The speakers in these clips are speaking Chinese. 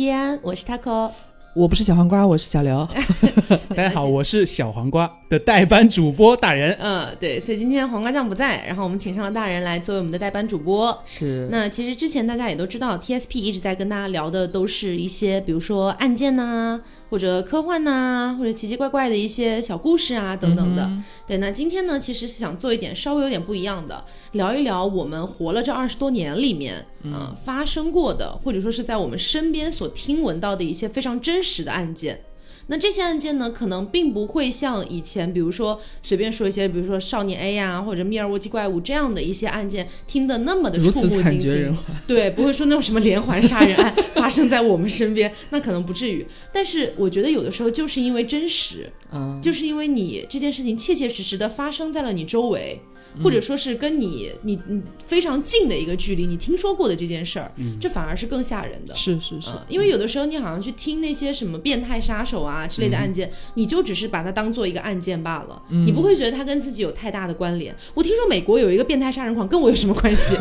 叶安，我是 taco。我不是小黄瓜，我是小刘。大家好，我是小黄瓜的代班主播大人。嗯，对，所以今天黄瓜酱不在，然后我们请上了大人来作为我们的代班主播。是，那其实之前大家也都知道，TSP 一直在跟大家聊的都是一些，比如说案件呐，或者科幻呐，或者奇奇怪怪的一些小故事啊等等的。对，那今天呢，其实是想做一点稍微有点不一样的，聊一聊我们活了这二十多年里面，嗯，发生过的，或者说是在我们身边所听闻到的一些非常真实的案件。那这些案件呢，可能并不会像以前，比如说随便说一些，比如说少年 A 呀，或者密尔沃基怪物这样的一些案件，听得那么的触目惊心。对，不会说那种什么连环杀人案发生在我们身边，那可能不至于。但是我觉得有的时候就是因为真实，嗯，就是因为你这件事情切切实实的发生在了你周围。或者说是跟你你你非常近的一个距离，你听说过的这件事儿，这反而是更吓人的。是是是，因为有的时候你好像去听那些什么变态杀手啊之类的案件，你就只是把它当做一个案件罢了，你不会觉得它跟自己有太大的关联。我听说美国有一个变态杀人狂，跟我有什么关系？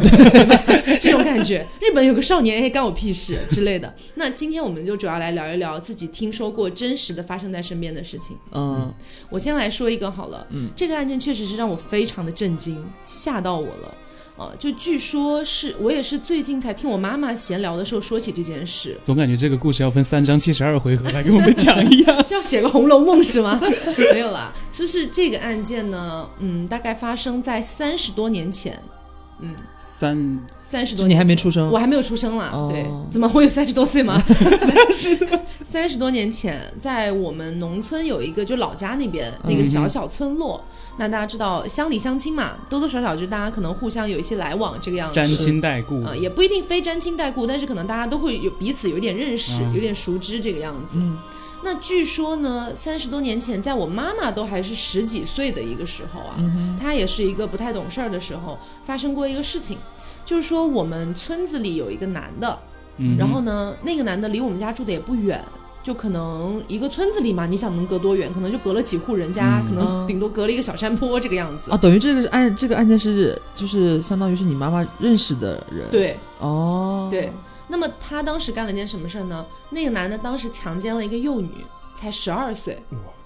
这种感觉，日本有个少年，哎，干我屁事之类的。那今天我们就主要来聊一聊自己听说过真实的发生在身边的事情。嗯，我先来说一个好了。嗯，这个案件确实是让我非常的震惊。惊吓到我了，啊！就据说是我也是最近才听我妈妈闲聊的时候说起这件事，总感觉这个故事要分三章七十二回合来给我们讲一样，是要写个《红楼梦》是吗？没有啦，就是这个案件呢，嗯，大概发生在三十多年前。嗯，三三十多，你还没出生，我还没有出生啦。对，怎么会有三十多岁吗？三十多，三十多年前，在我们农村有一个，就老家那边那个小小村落。那大家知道乡里乡亲嘛，多多少少就大家可能互相有一些来往，这个样子。沾亲带故啊，也不一定非沾亲带故，但是可能大家都会有彼此有点认识，有点熟知这个样子。那据说呢，三十多年前，在我妈妈都还是十几岁的一个时候啊，她也是一个不太懂事儿的时候，发生过一个事情，就是说我们村子里有一个男的，然后呢，那个男的离我们家住的也不远，就可能一个村子里嘛，你想能隔多远？可能就隔了几户人家，可能顶多隔了一个小山坡这个样子啊。等于这个案这个案件是就是相当于是你妈妈认识的人，对，哦，对。那么他当时干了件什么事儿呢？那个男的当时强奸了一个幼女，才十二岁，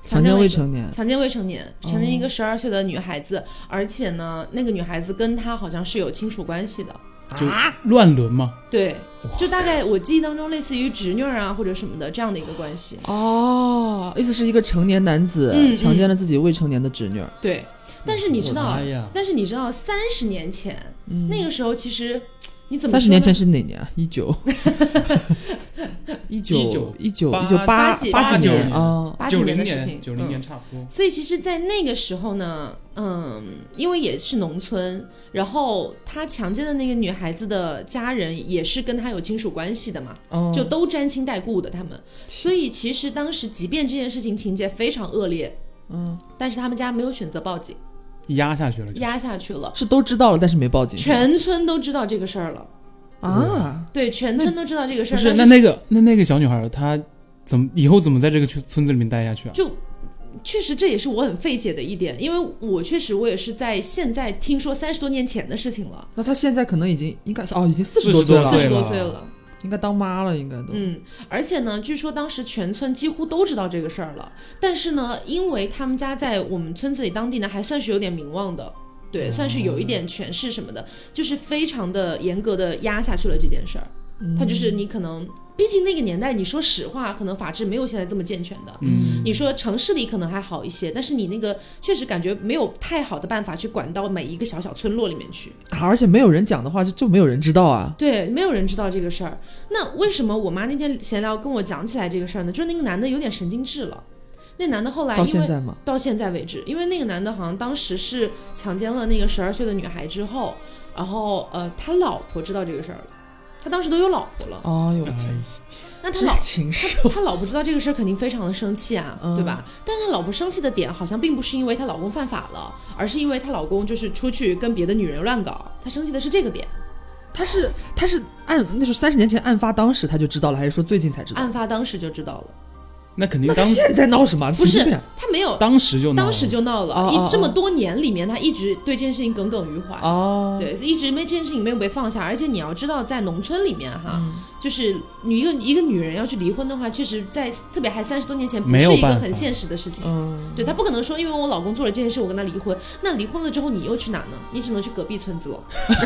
强奸未成年，强奸未成年，强奸一个十二岁的女孩子，而且呢，那个女孩子跟他好像是有亲属关系的，啊，乱伦吗？对，就大概我记忆当中类似于侄女啊或者什么的这样的一个关系。哦，意思是一个成年男子强奸了自己未成年的侄女。对，但是你知道，但是你知道，三十年前那个时候其实。你怎么？三十年前是哪年啊？一九 一九一九一九一九八八几年啊？八几年的事情，九零年差不多。所以其实，在那个时候呢，嗯，因为也是农村，然后他强奸的那个女孩子的家人也是跟他有亲属关系的嘛，就都沾亲带故的他们。所以其实当时，即便这件事情情节非常恶劣，嗯，但是他们家没有选择报警。压下去了，压下去了，是都知道了，但是没报警。全村都知道这个事儿了啊！对，全村都知道这个事儿。不是，那那个那那个小女孩，她怎么以后怎么在这个村村子里面待下去啊？就确实这也是我很费解的一点，因为我确实我也是在现在听说三十多年前的事情了。那她现在可能已经应该是哦，已经四十多岁了，四十多岁了。应该当妈了，应该都。嗯，而且呢，据说当时全村几乎都知道这个事儿了。但是呢，因为他们家在我们村子里当地呢，还算是有点名望的，对，算是有一点权势什么的，就是非常的严格的压下去了这件事儿。他就是你可能。毕竟那个年代，你说实话，可能法制没有现在这么健全的。嗯，你说城市里可能还好一些，但是你那个确实感觉没有太好的办法去管到每一个小小村落里面去。而且没有人讲的话，就就没有人知道啊。对，没有人知道这个事儿。那为什么我妈那天闲聊跟我讲起来这个事儿呢？就是那个男的有点神经质了。那男的后来到现在吗？到现在为止，因为那个男的好像当时是强奸了那个十二岁的女孩之后，然后呃，他老婆知道这个事儿了。他当时都有老婆了，哎呦天！那他老他他老婆知道这个事儿，肯定非常的生气啊，对吧？但是他老婆生气的点好像并不是因为她老公犯法了，而是因为她老公就是出去跟别的女人乱搞。她生气的是这个点。他是他是案那是三十年前案发当时他就知道了，还是说最近才知道？案发当时就知道了。那肯定当那他现在闹什么？不是他没有，当时就闹了当时就闹了，一这么多年里面，他一直对这件事情耿耿于怀。哦，对，一直没这件事情没有被放下，而且你要知道，在农村里面哈，嗯就是你一个一个女人要去离婚的话，确实在特别还三十多年前不是一个很现实的事情。嗯，对他不可能说，因为我老公做了这件事，我跟他离婚。那离婚了之后，你又去哪呢？你只能去隔壁村子了。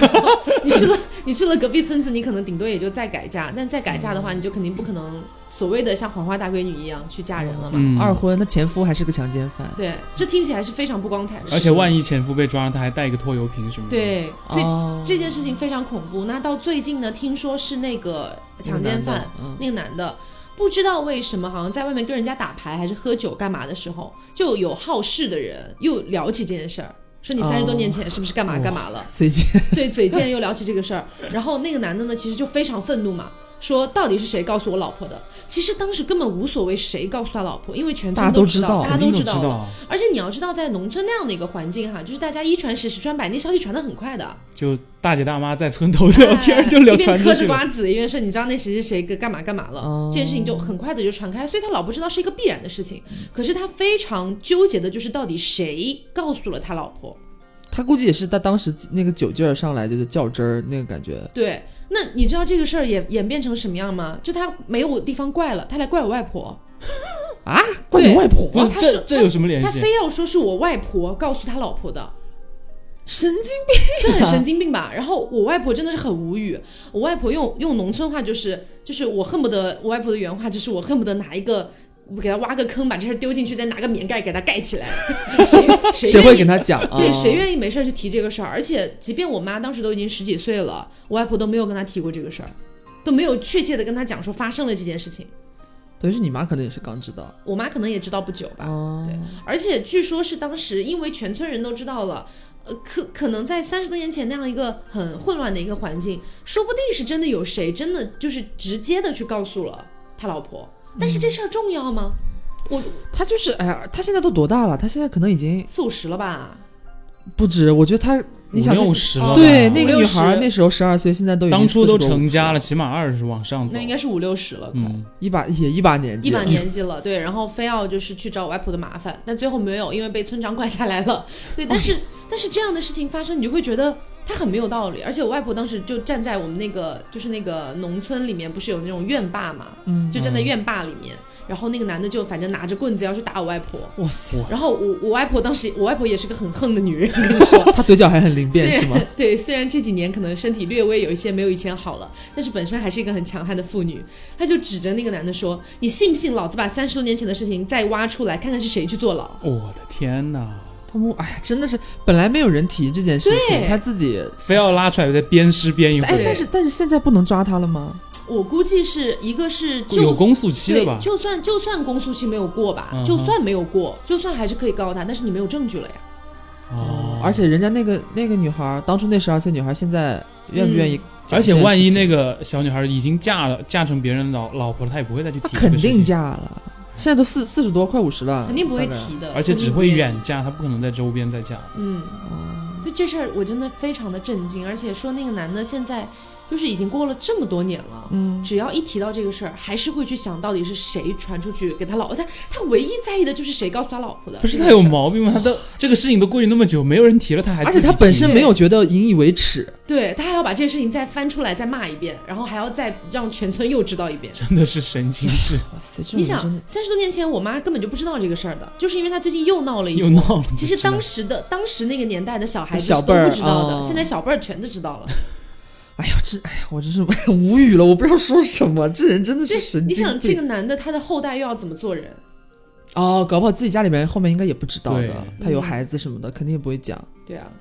你去了，你去了隔壁村子，你可能顶多也就再改嫁。但再改嫁的话，你就肯定不可能所谓的像黄花大闺女一样去嫁人了嘛。嗯二婚，那前夫还是个强奸犯。对，这听起来是非常不光彩的事。而且万一前夫被抓了，他还带一个拖油瓶什么的。，对，所以哦这件事情非常恐怖。那到最近呢，听说是那个强奸犯，嗯，那个男的。不知道为什么，好像在外面跟人家打牌还是喝酒干嘛的时候，就有好事的人又聊起这件事儿，说你三十多年前是不是干嘛干嘛了？嘴贱 对，嘴贱又聊起这个事儿，然后那个男的呢，其实就非常愤怒嘛，说到底是谁告诉我老婆的？其实当时根本无所谓谁告诉他老婆，因为全大家村都知道大家都知道。而且你要知道，在农村那样的一个环境哈，就是大家一传十，十传百，那消息传的很快的。就大姐大妈在村头聊天，就聊哎一边嗑传出去了。着瓜子，一边说你知道那谁谁谁干嘛干嘛了，哦这件事情就很快的就传开，所以他老婆知道是一个必然的事情。可是他非常纠结的就是到底谁告诉了他老婆。他估计也是他当时那个酒劲儿上来就是较真儿那个感觉。对，那你知道这个事儿演演变成什么样吗？就他没有地方怪了，他来怪我外婆。啊，怪你外婆这这有什么联系他系？非要说是我外婆告诉他老婆的，神经病这很神经病吧？然后我外婆真的是很无语，我外婆用用农村话就是就是我恨不得我外婆的原话就是我恨不得拿一个。我给他挖个坑，把这事儿丢进去，再拿个棉盖给他盖起来。谁谁谁会跟他讲？对，啊谁愿意没事儿去提这个事儿？而且，即便我妈当时都已经十几岁了，我外婆都没有跟她提过这个事儿，都没有确切的跟她讲说发生了这件事情。等于是你妈可能也是刚知道。我妈可能也知道不久吧。哦，对，而且据说是当时因为全村人都知道了。呃，可可能在三十多年前那样一个很混乱的一个环境，说不定是真的有谁真的就是直接的去告诉了他老婆。但是这事儿重要吗？我他就是哎呀，他现在都多大了？他现在可能已经四五十了吧？不止。我觉得他，你想六十了，对那个女孩儿那时候十二岁，现在都已经当初都成家了，起码二十往上走那。应该是五六十了，快。嗯，一把也一把年纪，一把年纪了，对，然后非要就是去找我外婆的麻烦，但最后没有，因为被村长管下来了。对，但是、但是这样的事情发生，你就会觉得他很没有道理。而且我外婆当时就站在我们那个就是那个农村里面，不是有那种院坝嘛，嗯就站在院坝里面，然后那个男的就反正拿着棍子要去打我外婆。哇塞，然后我我外婆当时，我外婆也是个很横的女人，跟你说，她嘴角还很灵虽便是吗？然 对，虽然这几年可能身体略微有一些没有以前好了，但是本身还是一个很强悍的妇女。她就指着那个男的说：“你信不信老子把三十多年前的事情再挖出来，看看是谁去坐牢我的天哪！他们哎呀，真的是本来没有人提这件事情，他自己非要拉出来再鞭尸鞭一回哎，但是但是现在不能抓他了吗？？”我估计是一个是就有公诉期的吧，？就算就算公诉期没有过吧，嗯就算没有过，就算还是可以告他，但是你没有证据了呀。哦，而且人家那个那个女孩，当初那十二岁女孩，现在愿不愿意讲而且？万一那个小女孩已经嫁了，嫁成别人老老婆了，她也不会再去她肯提这个事情，定嫁了，现在都四四十多，快五十了，肯定不会。提的，而且只会。远嫁，他不可能在周边再嫁。嗯，哦，所以这事儿我真的非常的震惊，而且说那个男的现在就是已经过了这么多年了，嗯，只要一提到这个事儿，还是会去想到底是谁传出去给他老婆。他他唯一在意的就是谁告诉他老婆的。不是他有毛病吗？他都 这个事情都过去那么久，没有人提了，他还而且他本身没有觉得引以为耻，对他还要把这件事情再翻出来再骂一遍，然后还要再让全村又知道一遍。真的是神经质，哇塞，你想三十多年前我妈根本就不知道这个事儿的，就是因为她最近又闹了一又。闹了。其实当时的当时那个年代的小孩子是都小辈不知道的，哦现在小辈儿全都知道了。哎呀，这哎呀，我真是 无语了，我不知道说什么，这人真的是神经病。你想这个男的他的后代又要怎么做人？哦，搞不好自己家里面后面应该也不知道的，他有嗯孩子什么的，肯定也不会讲。对啊，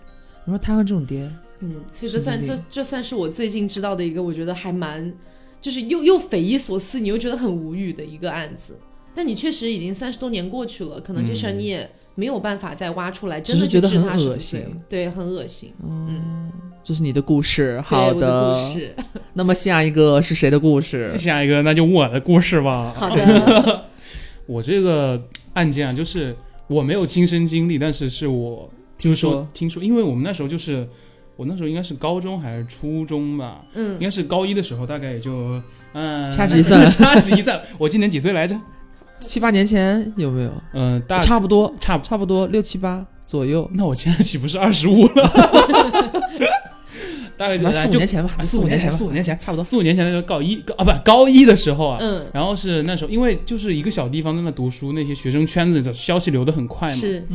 你说摊上这种爹，嗯，所以这算这这算是我最近知道的一个，我觉得还蛮，就是又又匪夷所思，你又觉得很无语的一个案子。但你确实已经三十多年过去了，可能这事儿你也没有办法再挖出来，真的觉得很恶心对，很恶心。嗯，这是你的故事，好我的故事，那么下一个是谁的故事？下一个那就我的故事吧。好的，我这个案件啊，就是我没有亲身经历，但是是我听说听说听说，因为我们那时候就是我那时候应该是高中还是初中吧，嗯应，该是高一的时候，大概也就嗯，掐指一算掐指一算，我今年几岁来着？七八年前有没有？嗯，大差不多，差差不多六七八左右，那我现在岂不是二十五了？大概就四五年前吧，啊四五年前，四五年前，差不多。四五年前那个高一高啊，不高一的时候啊，嗯，然后是那时候，因为就是一个小地方在那读书，那些学生圈子的消息流的很快嘛，是，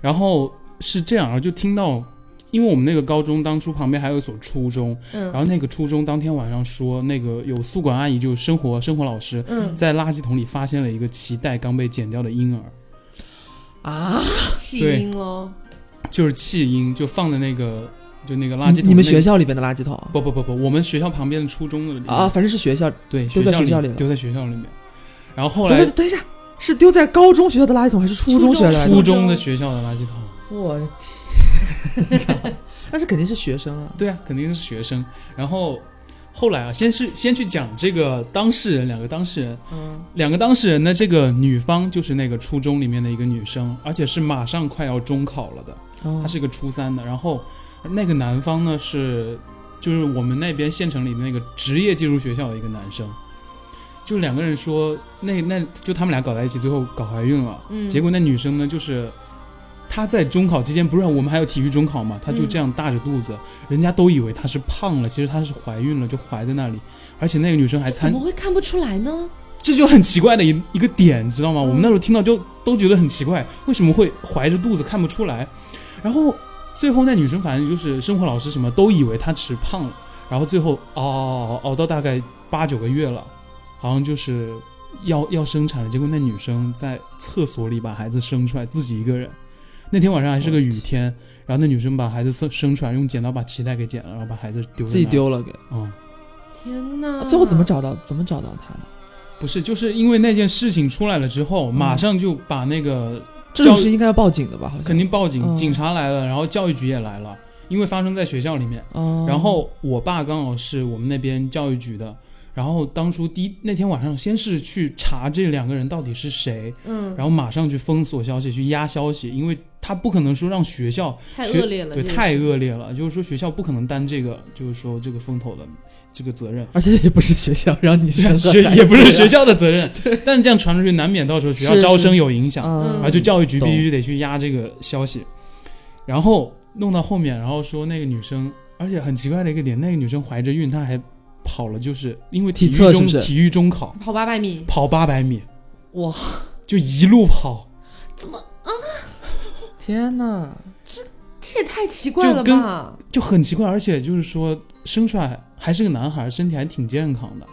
然后是这样，然后就听到，因为我们那个高中当初旁边还有一所初中，嗯然后那个初中当天晚上说，那个有宿管阿姨，就是生活生活老师，嗯，在垃圾桶里发现了一个脐带刚被剪掉的婴儿，啊，弃婴喽，就是弃婴，就放在那个就那个垃圾桶、你你们学？校里边的垃圾桶不不不不，我们学校旁边的初中的啊，反正是学校。对，丢在学校里丢在学校里面。然后后来等等一下，是丢在高中学校的垃圾桶还是初中学校的垃圾桶？初中的学校的垃圾桶，我的天，那是肯定是学生啊。对啊，肯定是学生。然后后来啊，先是先去讲这个当事人，两个当事人，嗯，两个当事人呢，这个女方就是那个初中里面的一个女生，而且是马上快要中考了的，哦她是个初三的。然后那个男方呢是就是我们那边县城里的那个职业技术学校的一个男生。就两个人说，那那就他们俩搞在一起，最后搞怀孕了。嗯，结果那女生呢，就是她在中考期间，不是我们还有体育中考嘛，她就这样大着肚子，人家都以为她是胖了，其实她是怀孕了，就怀在那里。而且那个女生还参怎么会看不出来呢？这就很奇怪的一一个点，你知道吗？嗯我们那时候听到就都觉得很奇怪，为什么会怀着肚子看不出来？然后最后那女生反正就是生活老师什么都以为她只是胖了，然后最后熬熬熬熬到大概八九个月了，好像就是要要生产了，结果那女生在厕所里把孩子生出来，自己一个人。那天晚上还是个雨天，然后那女生把孩子生生出来，用剪刀把脐带给剪了，然后把孩子丢在自己。丢了给。嗯，天哪！最后怎么？找到？怎么找到他的？不是，就是因为那件事情出来了之后，马上就把那个这种是应该要报警的吧？好像肯定报警，嗯警察来了，然后教育局也来了，因为发生在学校里面。哦。然后我爸刚好是我们那边教育局的，然后当初第一那天晚上，先是去查这两个人到底是谁，嗯，然后马上去封锁消息，去压消息，因为他不可能说让学校太恶劣了，对太恶劣了，就是说学校不可能担这个，就是说这个风头的这个责任。而且也不是学校让你学也不是学校的责任，但是这样传出去难免到时候学校招生有影响。嗯。然后就教育局必须得去压这个消息，然后弄到后面，然后说那个女生，而且很奇怪的一个点，那个女生怀着孕，她还跑了，就是因为体育体是是？中体育中考。跑八百米，跑八百米，哇，就一路跑，怎么啊？天哪！这这也太奇怪了就跟吧？就很奇怪，而且就是说生出来还是个男孩，身体还挺健康的，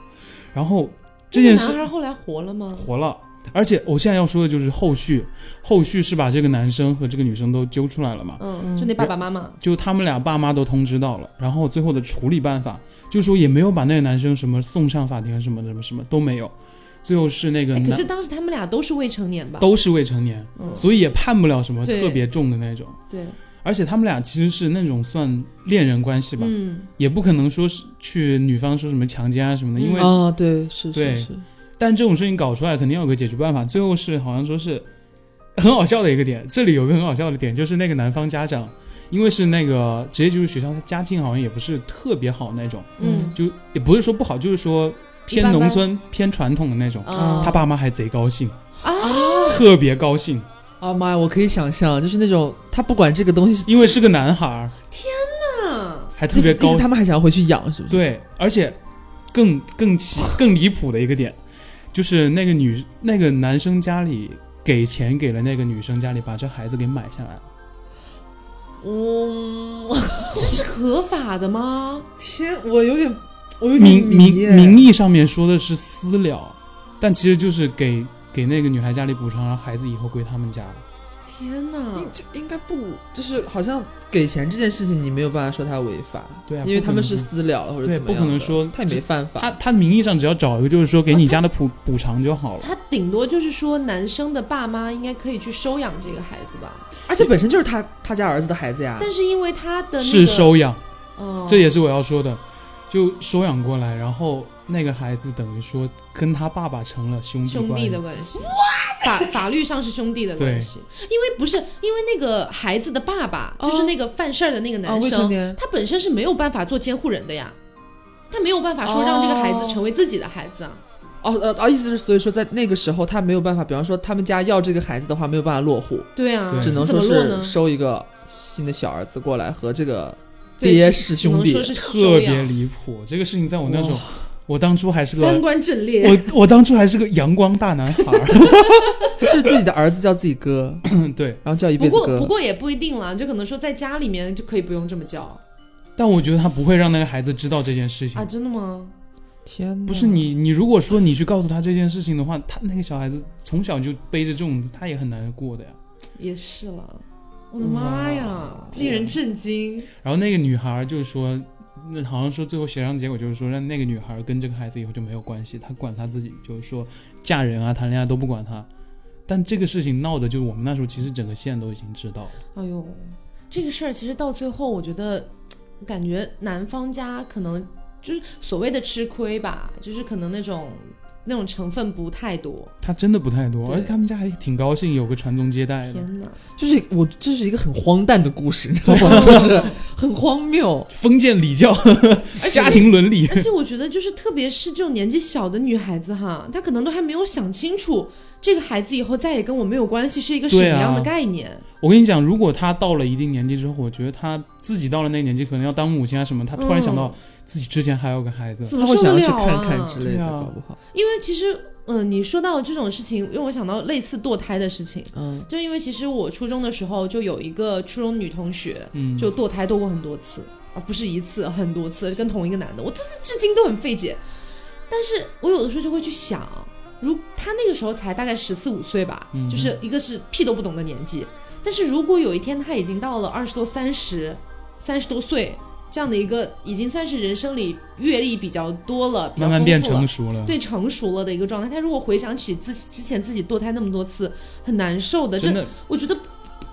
然后这件事男孩后来活了吗？活了。而且我现在要说的就是后续，后续是把这个男生和这个女生都揪出来了嘛，嗯，嗯就那爸爸妈妈，就他们俩爸妈都通知到了，然后最后的处理办法就是说也没有把那个男生什么送上法庭，什么什么什么都没有，最后是那个哎，可、是当时他们俩都是未成年吧？都是未成年，嗯，所以也判不了什么特别重的那种。对，而且他们俩其实是那种算恋人关系吧，嗯，也不可能说是去女方说什么强奸啊什么的，因为、哦，对，是对是。是，但这种事情搞出来肯定要有个解决办法。最后是好像说是很好笑的一个点，这里有个很好笑的点，就是那个男方家长，因为是那个职业技术学校，他家境好像也不是特别好那种，嗯。就也不是说不好，就是说偏农村、偏传统的那种。啊他爸妈还贼高兴，啊，特别高兴，啊妈呀，我可以想象，就是那种他不管这个东西，因为是个男孩儿，那还特别高他们还想要回去养，是不是？，对，而且更更奇 更离谱的一个点，就是那个女那个男生家里给钱给了那个女生家里，把这孩子给买下来了。嗯，这是合法的吗？天，我有点，我有点名名名义上面说的是私了，但其实就是给给那个女孩家里补偿，然后孩子以后归他们家了。天哪！应这应该不，就是好像给钱这件事情，你没有办法说他违法，对啊因为他们是私了了或者对怎么样不可能说他也没犯法，他他名义上只要找一个，就是说给你家的补补偿就好了。他顶多就是说，男生的爸妈应该可以去收养这个孩子吧？而且本身就是他他家儿子的孩子呀，但是因为他的那个是，收养，哦，这也是我要说的，就收养过来，然后那个孩子等于说跟他爸爸成了兄弟兄弟的关系。法法律上是兄弟的关系，因为不是因为那个孩子的爸爸、哦。就是那个犯事儿的那个啊男生，未成年。他本身是没有办法做监护人的呀，他没有办法说让这个孩子成为自己的孩子啊。哦呃哦，意思是所以说在那个时候他没有办法，比方说他们家要这个孩子的话，没有办法落户，对啊，只能怎说是么落呢？收一个新的小儿子过来和这个对爹是兄弟。说，是特别离谱。这个事情在我那时候哇，我当初还是个三个观正烈。我我当初还是个阳光大男孩儿，就 是自己的儿子叫自己哥，对。然后叫一不过辈子哥。不过也不一定了，就可能说在家里面就可以不用这么叫但我觉得他不会让那个孩子知道这件事情啊，。真的吗？天哪，不是你，你如果说你去告诉他这件事情的话，他那个小孩子从小就背着这种，他也很难过的呀。也是了，我的妈呀，令人震惊。然后那个女孩就是说，那好像说最后协商结果就是说，让那个女孩跟这个孩子以后就没有关系，她管她自己，就是说嫁人啊、谈恋爱都不管她。但这个事情闹的，就是我们那时候其实整个县都已经知道了。哎呦，这个事儿其实到最后，我觉得感觉男方家可能就是所谓的吃亏吧，就是可能那种那种成分不太多。他真的不太多，而且他们家还挺高兴有个传宗接代的。天哪！就是我这是一个很荒诞的故事，你知道吗？就是很荒谬。封建礼教、且家庭伦理，而且我觉得，就是特别是这种年纪小的女孩子哈，她可能都还没有想清楚，这个孩子以后再也跟我没有关系是一个什么样的概念。我跟你讲，如果他到了一定年纪之后，我觉得他自己到了那个年纪，可能要当母亲啊什么，他突然想到自己之前还有个孩子，怎他会想要去看看啊？之类的，搞不好。因为其实，嗯、你说到这种事情，让我想到类似堕胎的事情。嗯，就因为其实我初中的时候就有一个初中女同学，嗯，就堕胎堕过很多次，啊不是一次，很多次，跟同一个男的，我至至今都很费解。但是我有的时候就会去想，如他那个时候才大概十四五岁吧，嗯就是一个是屁都不懂的年纪。但是如果有一天他已经到了二十多、三十、三十多岁这样的一个，已经算是人生里阅历比较多了，比较慢慢变丰富了成熟了。对成熟了的一个状态。他如果回想起自己之前自己堕胎那么多次，很难受的。真的，我觉得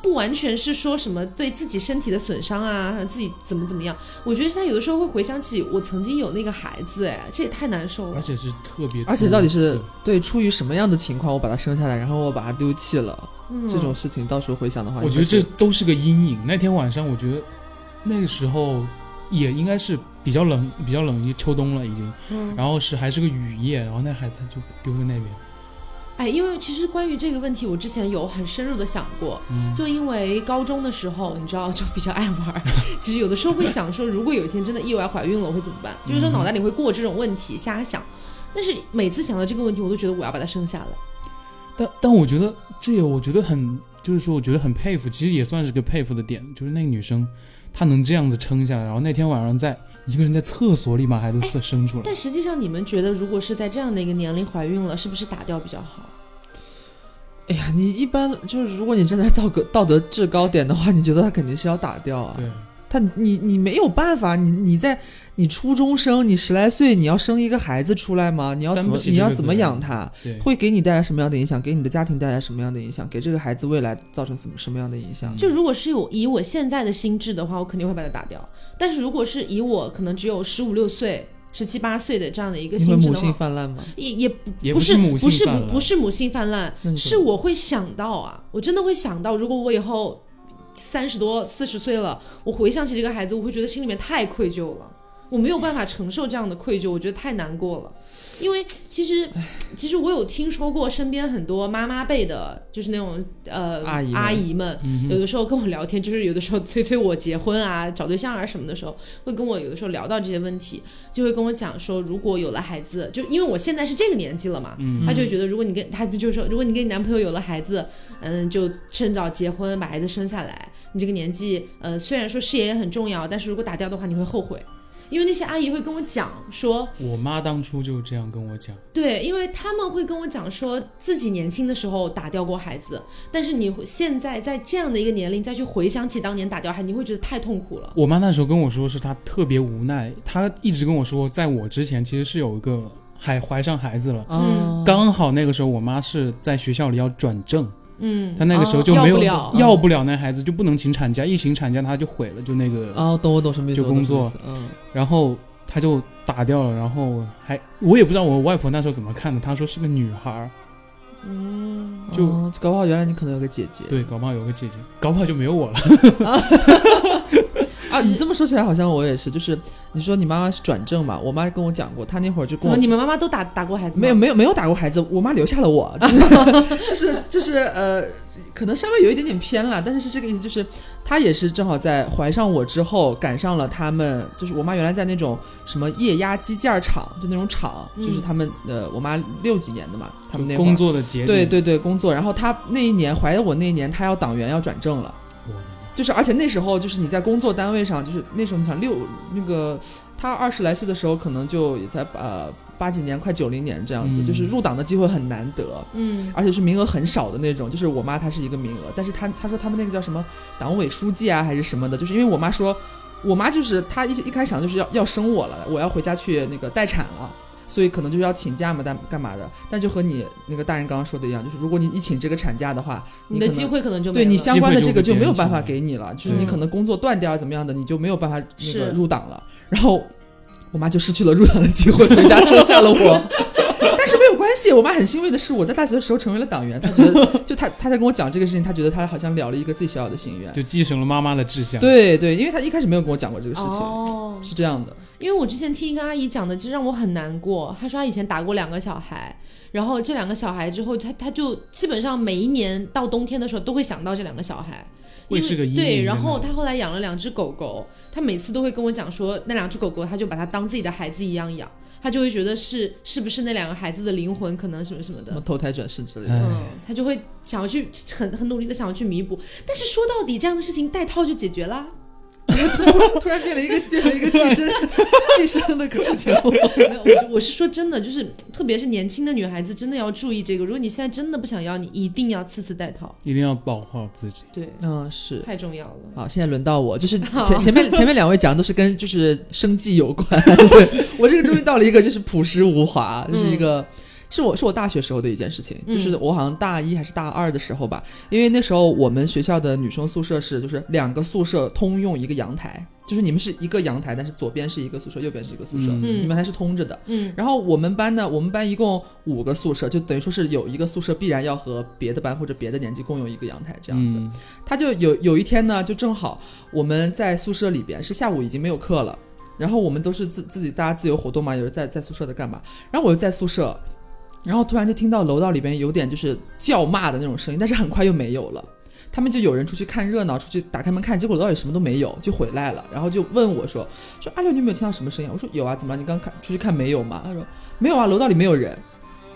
不不完全是说什么对自己身体的损伤啊，自己怎么怎么样。我觉得他有的时候会回想起我曾经有那个孩子，哎，这也太难受了。而且是特别，而且到底是对出于什么样的情况，我把他生下来，然后我把他丢弃了，嗯这种事情到时候回想的话，我觉得这都是个阴影。那天晚上，我觉得那个时候也应该是比较冷，比较冷，秋冬了已经，嗯，然后是还是个雨夜，然后那孩子就丢在那边，哎，因为其实关于这个问题，我之前有很深入的想过。嗯，就因为高中的时候，你知道，就比较爱玩儿，其实有的时候会想说，如果有一天真的意外怀孕了，我会怎么办？就是说脑袋里会过这种问题，瞎想。但是每次想到这个问题，我都觉得我要把它生下来。但但我觉得这也我觉得很，就是说我觉得很佩服，其实也算是个佩服的点，就是那个女生她能这样子撑下来，然后那天晚上在一个人在厕所里把孩子生生出来，但实际上，你们觉得如果是在这样的一个年龄怀孕了，是不是打掉比较好？哎呀，你一般就是如果你站在道德道德制高点的话，你觉得他肯定是要打掉啊。对，他你你没有办法，你你在你初中生，你十来岁，你要生一个孩子出来吗？你要怎么你要怎么养他？会给你带来什么样的影响？给你的家庭带来什么样的影响？给这个孩子未来造成什么什么样的影响？就如果是有以我现在的心智的话，我肯定会把它打掉。但是如果是以我可能只有十五六岁、十七八岁的这样的一个你会母性心智的话，泛滥吗？也也不也不是不是母性不是泛滥不不是母性泛滥，是我会想到啊，我真的会想到，如果我以后三十多、四十岁了，我回想起这个孩子，我会觉得心里面太愧疚了，我没有办法承受这样的愧疚，我觉得太难过了。因为其实，其实我有听说过身边很多妈妈辈的，就是那种呃阿姨们阿姨们，嗯有的时候跟我聊天，就是有的时候催催我结婚啊、找对象啊什么的时候，会跟我有的时候聊到这些问题，就会跟我讲说，如果有了孩子，就因为我现在是这个年纪了嘛，嗯他就觉得如果你跟他就是说，如果你跟你男朋友有了孩子，嗯，就趁早结婚，把孩子生下来。你这个年纪，呃，虽然说事业也很重要，但是如果打掉的话，你会后悔。因为那些阿姨会跟我讲说，我妈当初就这样跟我讲，对，因为他们会跟我讲说自己年轻的时候打掉过孩子，但是你会现在在这样的一个年龄再去回想起当年打掉孩子，你会觉得太痛苦了。我妈那时候跟我说是她特别无奈，她一直跟我说，在我之前其实是有一个还怀上孩子了，嗯，刚好那个时候我妈是在学校里要转正，嗯，他那个时候就没有要不了。那孩子就不能请产假，一请产假他就毁了，就那个，哦，懂我懂什么意思，就工作。我懂什么意思然后他就打掉了，然后还我也不知道我外婆那时候怎么看的，她说是个女孩儿，嗯，嗯，就哦搞不好原来你可能有个姐姐，对，搞不好有个姐姐，搞不好就没有我了。啊，你这么说起来，好像我也是，就是你说你妈妈是转正嘛，我妈跟我讲过，她那会儿就跟我怎么你们妈妈都打打过孩子？没有没有没有打过孩子，我妈留下了我，就是就是呃，可能稍微有一点点偏了，但是是这个意思，就是她也是正好在怀上我之后赶上了他们，就是我妈原来在那种什么液压机件厂，就那种厂，就是他们呃我妈六几年的嘛，他们那会儿工作的节，对对对工作，然后她那一年怀我那一年，她要党员要转正了。就是，而且那时候就是你在工作单位上，就是那时候你想六那个他二十来岁的时候，可能就也才呃八几年，快九零年这样子，嗯就是入党的机会很难得，嗯，而且是名额很少的那种。就是我妈她是一个名额，但是她她说他们那个叫什么党委书记啊还是什么的，就是因为我妈说，我妈就是她一一开始想就是要要生我了，我要回家去那个待产了。所以可能就是要请假嘛，干干嘛的？但就和你那个大人刚刚说的一样，就是如果你一请这个产假的话，你的机会可能就没对你相关的这个就没有办法给你了，就是你可能工作断掉啊怎么样的，你就没有办法那是个入党了。然后我妈就失去了入党的机会，回家生下了我。但是没有关系，我妈很欣慰的是，我在大学的时候成为了党员。她觉得，就她她在跟我讲这个事情，她觉得她好像了了一个自己小小的心愿。就继承了妈妈的志向。，对对，因为她一开始没有跟我讲过这个事情，哦，是这样的。因为我之前听一个阿姨讲的，就让我很难过。她说她以前打过两个小孩，然后这两个小孩之后，她她就基本上每一年到冬天的时候都会想到这两个小孩，因为会是个阴影对。然后那她后来养了两只狗狗，她每次都会跟我讲说，那两只狗狗她就把它当自己的孩子一样养，她就会觉得是是不是那两个孩子的灵魂可能什么什么的什么。投胎转世之类的。哎嗯，她就会想要去很很努力的想要去弥补，但是说到底这样的事情带套就解决啦。突然变了一个变成一个寄生寄生的可节目。没有，我我是说真的，就是特别是年轻的女孩子，真的要注意这个。如果你现在真的不想要，你一定要次次戴套，一定要保护好自己。对，嗯，是。太重要了。好，现在轮到我，就是前前面前面两位讲的都是跟就是生计有关，对我这个终于到了一个就是朴实无华，就是一个。是我是我大学时候的一件事情，就是我好像大一还是大二的时候吧，因为那时候我们学校的女生宿舍是就是两个宿舍通用一个阳台，就是你们是一个阳台，但是左边是一个宿舍，右边是一个宿舍，嗯你们还是通着的。嗯然后我们班呢，我们班一共五个宿舍，就等于说是有一个宿舍必然要和别的班或者别的年级共用一个阳台这样子。嗯他就有有一天呢，就正好我们在宿舍里边是下午已经没有课了，然后我们都是自自己大家自由活动嘛，有人在在宿舍的干嘛，然后我就在宿舍，然后突然就听到楼道里边有点就是叫骂的那种声音，但是很快又没有了。他们就有人出去看热闹，出去打开门看，结果楼道里什么都没有，就回来了，然后就问我说：“说阿六，你有没有听到什么声音？”我说：“有啊，怎么了？你刚看出去看没有吗？”他说：“没有啊，楼道里没有人。”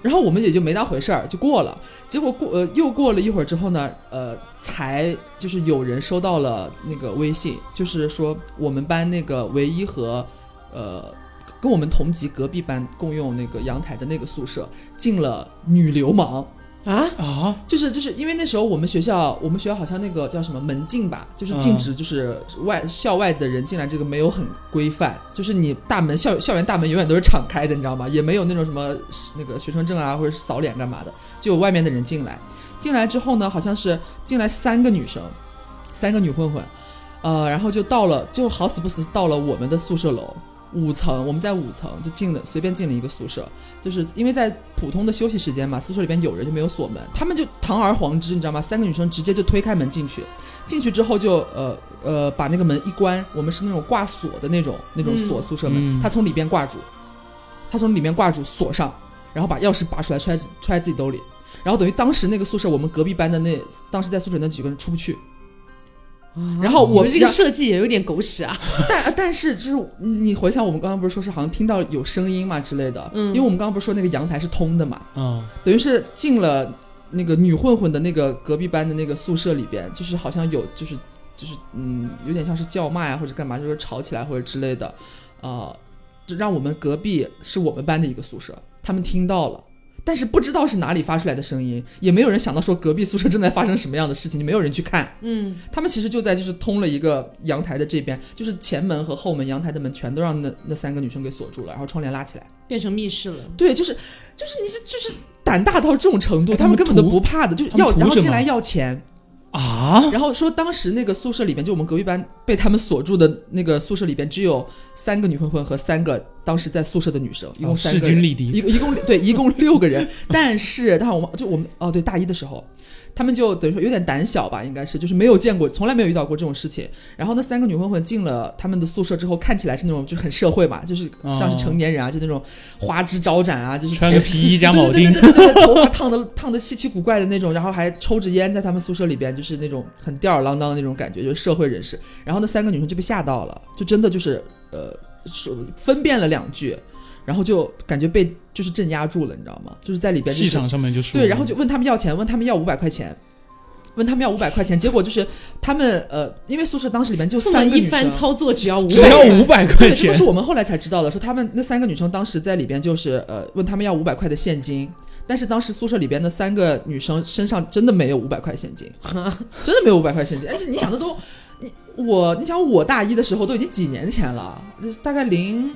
然后我们也就没当回事儿，就过了。结果过呃又过了一会儿之后呢，呃，才就是有人收到了那个微信，就是说我们班那个唯一和呃跟我们同级隔壁班共用那个阳台的那个宿舍进了女流氓。啊，啊，就是就是因为那时候我们学校，我们学校好像那个叫什么门禁吧，就是禁止就是外、校外的人进来，这个没有很规范，就是你大门校校园大门永远都是敞开的，你知道吗？也没有那种什么那个学生证啊，或者是扫脸干嘛的，就有外面的人进来。进来之后呢，好像是进来三个女生，三个女混混，呃，然后就到了，就好死不死到了我们的宿舍楼。五层，我们在五层就进了，随便进了一个宿舍，就是因为在普通的休息时间嘛，宿舍里边有人就没有锁门，他们就堂而皇之，你知道吗？三个女生直接就推开门进去，进去之后就呃呃把那个门一关，我们是那种挂锁的那种那种锁宿舍门，嗯他从里边挂住，他从里面挂住锁上，然后把钥匙拔出来揣揣在自己兜里，然后等于当时那个宿舍我们隔壁班的那当时在宿舍那几个人出不去，然后我们这个设计也有点狗屎啊。但但是就是你你回想我们刚刚不是说是好像听到有声音嘛之类的，嗯因为我们刚刚不是说那个阳台是通的嘛，嗯，等于是进了那个女混混的那个隔壁班的那个宿舍里边，就是好像有就是就是嗯有点像是叫骂呀或者干嘛，就是吵起来或者之类的，呃，就让我们隔壁是我们班的一个宿舍，他们听到了。但是不知道是哪里发出来的声音，也没有人想到说隔壁宿舍正在发生什么样的事情，就没有人去看。嗯，他们其实就在就是通了一个阳台的这边，就是前门和后门阳台的门全都让那那三个女生给锁住了，然后窗帘拉起来。变成密室了。对，就是就是你是就是胆大到这种程度，哎他们根本都不怕的，就他们要然后进来要钱，啊，然后说当时那个宿舍里边，就我们隔壁班被他们锁住的那个宿舍里边，只有三个女混混和三个当时在宿舍的女生，一共哦三个人。势均力敌。一一共对一共六个人，但是但是我们就我们哦对大一的时候，他们就等于说有点胆小吧，应该是就是没有见过，从来没有遇到过这种事情。然后那三个女混混进了他们的宿舍之后，看起来是那种就很社会嘛，就是像是成年人啊，就那种花枝招展啊，就是穿个 皮衣加铆钉对对，对对对对，头发烫的烫的稀奇古怪的那种，然后还抽着烟在他们宿舍里边，就是那种很吊儿郎当的那种感觉，就是社会人士。然后那三个女生就被吓到了，就真的就是呃说分辨了两句，然后就感觉被就是镇压住了，你知道吗？就是在里边、就是、气场上面就输了对，然后就问他们要钱，问他们要五百块钱。问他们要五百块钱，结果就是他们呃，因为宿舍当时里面就这么一番操作只要五只要五百块钱，这钱个是，我们后来才知道的，说他们那三个女生当时在里边就是呃问他们要五百块的现金，但是当时宿舍里边的三个女生身上真的没有五百块现金，真的没有五百块现金。而且你想的都，你我你想我大一的时候都已经几年前了，大概零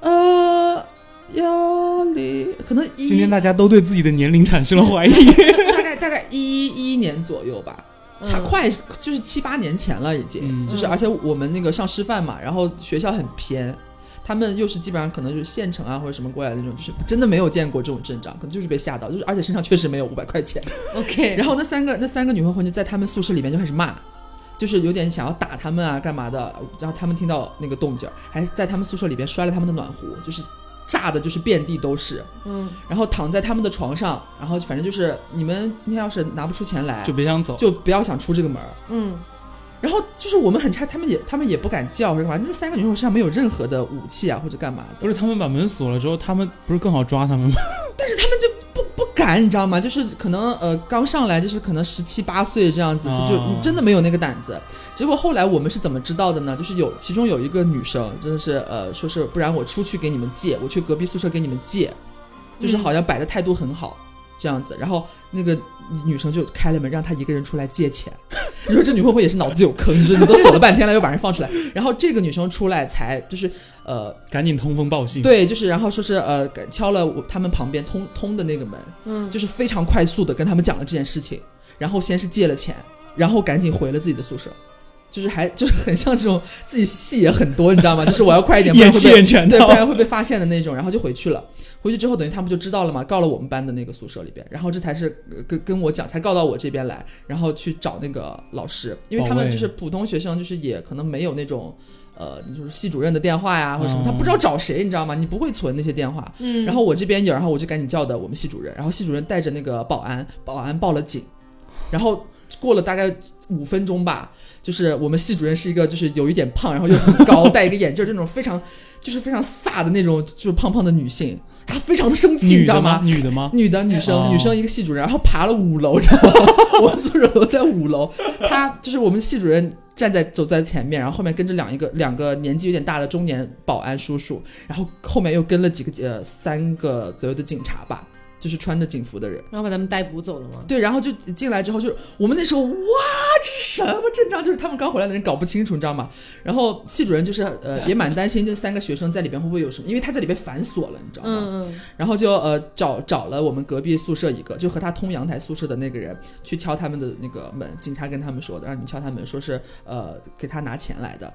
呃幺零可能一今天大家都对自己的年龄产生了怀疑。大概大概一一年左右吧。差嗯快就是七八年前了，已经、嗯就是，而且我们那个上师范嘛，然后学校很偏，他们又是基本上可能就是县城啊或者什么过来的那种，就是真的没有见过这种阵仗，可能就是被吓到，就是而且身上确实没有五百块钱。OK，然后那三个那三个女混混就在他们宿舍里面就开始骂，就是有点想要打他们啊干嘛的，然后他们听到那个动静儿，还在他们宿舍里边摔了他们的暖壶，就是炸的就是遍地都是，嗯，然后躺在他们的床上，然后反正就是你们今天要是拿不出钱来，就别想走，就不要想出这个门儿。嗯，然后就是我们很差，他们也他们也不敢叫或者干嘛。那三个女生身上没有任何的武器啊或者干嘛的，不是他们把门锁了之后，他们不是更好抓他们吗？但是他们就不不敢，你知道吗？就是可能呃刚上来就是可能十七八岁这样子，哦就真的没有那个胆子。结果后来我们是怎么知道的呢？就是有其中有一个女生真的是呃说是不然我出去给你们借，我去隔壁宿舍给你们借，就是好像摆的态度很好。这样子，然后那个女生就开了门，让她一个人出来借钱。你说这女混混也是脑子有坑，你说你都锁了半天了，又把人放出来。然后这个女生出来才就是呃赶紧通风报信。，对，就是然后说是呃敲了我他们旁边通通的那个门，嗯，就是非常快速的跟他们讲了这件事情，然后先是借了钱，然后赶紧回了自己的宿舍，就是还就是很像这种自己戏也很多，你知道吗？就是我要快一点，不然演戏演全套不。然会被发现的那种，然后就回去了。回去之后，等于他们就知道了嘛，告了我们班的那个宿舍里边，然后这才是呃跟跟我讲，才告到我这边来，然后去找那个老师，因为他们就是普通学生，就是也可能没有那种。呃，就是系主任的电话呀，或者什么，哦他不知道找谁，你知道吗？你不会存那些电话，嗯，然后我这边有，然后我就赶紧叫的我们系主任，然后系主任带着那个保安，保安报了警，然后过了大概五分钟吧，就是我们系主任是一个就是有一点胖，然后又很高，戴一个眼镜，这种非常就是非常飒的那种，就是胖胖的女性，她非常的生气，你知道吗女的吗？？女的？女生，哦女生一个系主任，然后爬了五楼，知道吗？我们宿舍楼在五楼，她就是我们系主任站在走在前面，然后后面跟着两一个两个年纪有点大的中年保安叔叔，然后后面又跟了几个呃三个左右的警察吧，就是穿着警服的人。然后把他们逮捕走了吗？对，然后就进来之后，就是我们那时候哇，这是什么阵仗？就是他们刚回来的人搞不清楚，你知道吗？然后系主任就是呃也蛮担心这三个学生在里边会不会有什么，因为他在里边反锁了，你知道吗？嗯嗯，然后就呃找找了我们隔壁宿舍一个，就和他通阳台宿舍的那个人去敲他们的那个门，警察跟他们说的，让你们敲他门，说是呃给他拿钱来的，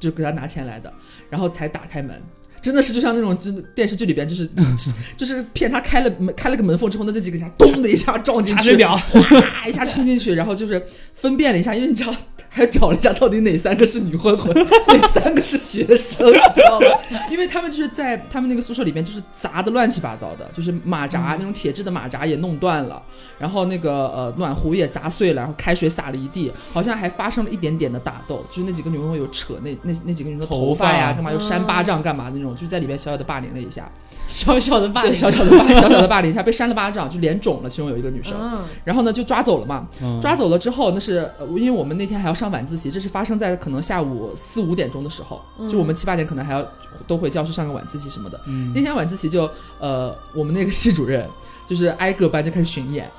就给他拿钱来的，然后才打开门。真的是就像那种真的电视剧里边，就是 就是骗他开了门开了个门缝之后，那这几个人咚的一下撞进去，查水表，哗一下冲进去，然后就是分辨了一下，因为你知道还找了一下到底哪三个是女混混，哪三个是学生，你知道吗？因为他们就是在他们那个宿舍里面就是砸的乱七八糟的，就是马扎、那种铁质的马扎也弄断了，然后那个呃暖壶也砸碎了，然后开水洒了一地，好像还发生了一点点的打斗，就是那几个女混混有扯那那那几个女生的头发呀，干嘛有扇巴掌干嘛那种，就是在里面小小的霸凌了一下，小小的霸对，凌，小小的霸小小的霸凌一下，被扇了巴掌，就脸肿了，其中有一个女生。啊，然后呢，就抓走了嘛。嗯抓走了之后，那是呃因为我们那天还要上晚自习，这是发生在可能下午四五点钟的时候，嗯就我们七八点可能还要都回教室上个晚自习什么的。嗯那天晚自习就呃，我们那个系主任就是挨个班就开始巡演，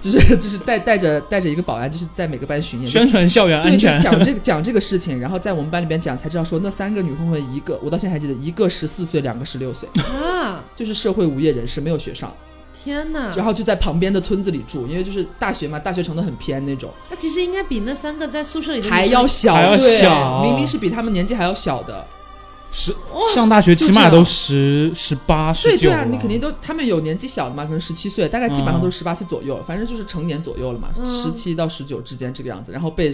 就是就是带带着带着一个保安，就是在每个班巡演。宣传校园对，就安全，讲这个讲这个事情，然后在我们班里边讲，才知道说那三个女混混，一个我到现在还记得，一个十四岁，两个十六岁，啊，就是社会无业人士，没有学上，天哪！然后就在旁边的村子里住，因为就是大学嘛，大学城都很偏那种。那其实应该比那三个在宿舍里的还要小，还要对小明明是比他们年纪还要小的，十上大学起码都十十八十九。对对啊，你肯定都他们有年纪小的嘛，可能十七岁，大概基本上都是十八岁左右，反正就是成年左右了嘛，嗯十七到十九之间这个样子，然后被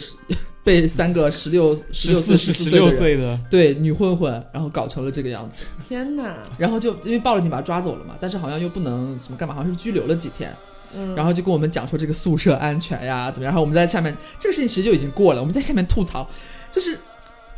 被三个十六、十四十六岁的，对女混混，然后搞成了这个样子，天哪！然后就因为报了警把他抓走了嘛，但是好像又不能什么干嘛，好像是拘留了几天。嗯，然后就跟我们讲说这个宿舍安全呀怎么样，然后我们在下面这个事情其实就已经过了，我们在下面吐槽，就是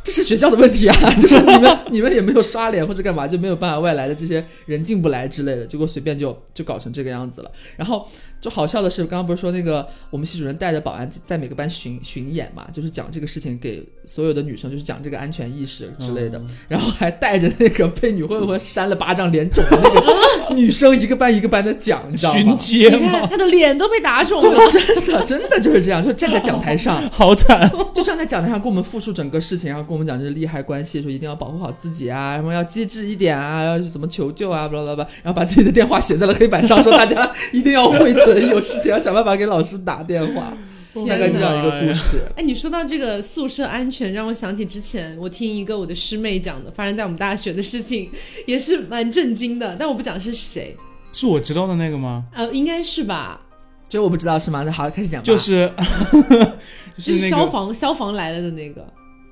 这是学校的问题啊，就是你们 你们也没有刷脸或者干嘛，就没有办法外来的这些人进不来之类的，结果随便就就搞成这个样子了。然后就好笑的是，刚刚不是说那个我们系主任带着保安在每个班巡巡演嘛，就是讲这个事情给所有的女生，就是讲这个安全意识之类的，然后还带着那个被女混混扇了巴掌脸肿的那个 女生一个班一个班的讲，你知道吗？巡街你看吗？他的脸都被打肿了。真的真的就是这样，就站在讲台上，好惨！就站在讲台上跟我们复述整个事情，然后跟我们讲这是利害关系，说一定要保护好自己啊，然后要机智一点啊，要怎么求救啊，巴拉巴拉，然后把自己的电话写在了黑板上，说大家 一定要会存，有事情要想办法给老师打电话，天大概这样一个故事。哎，你说到这个宿舍安全，让我想起之前我听一个我的师妹讲的，发生在我们大学的事情，也是蛮震惊的。但我不讲是谁，是我知道的那个吗？呃，应该是吧？就我不知道是吗？那好，开始讲吧。就是 就就是是那个消防消防来了的那个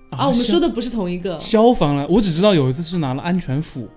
啊，我们说的不是同一个。消防来，我只知道有一次是拿了安全斧。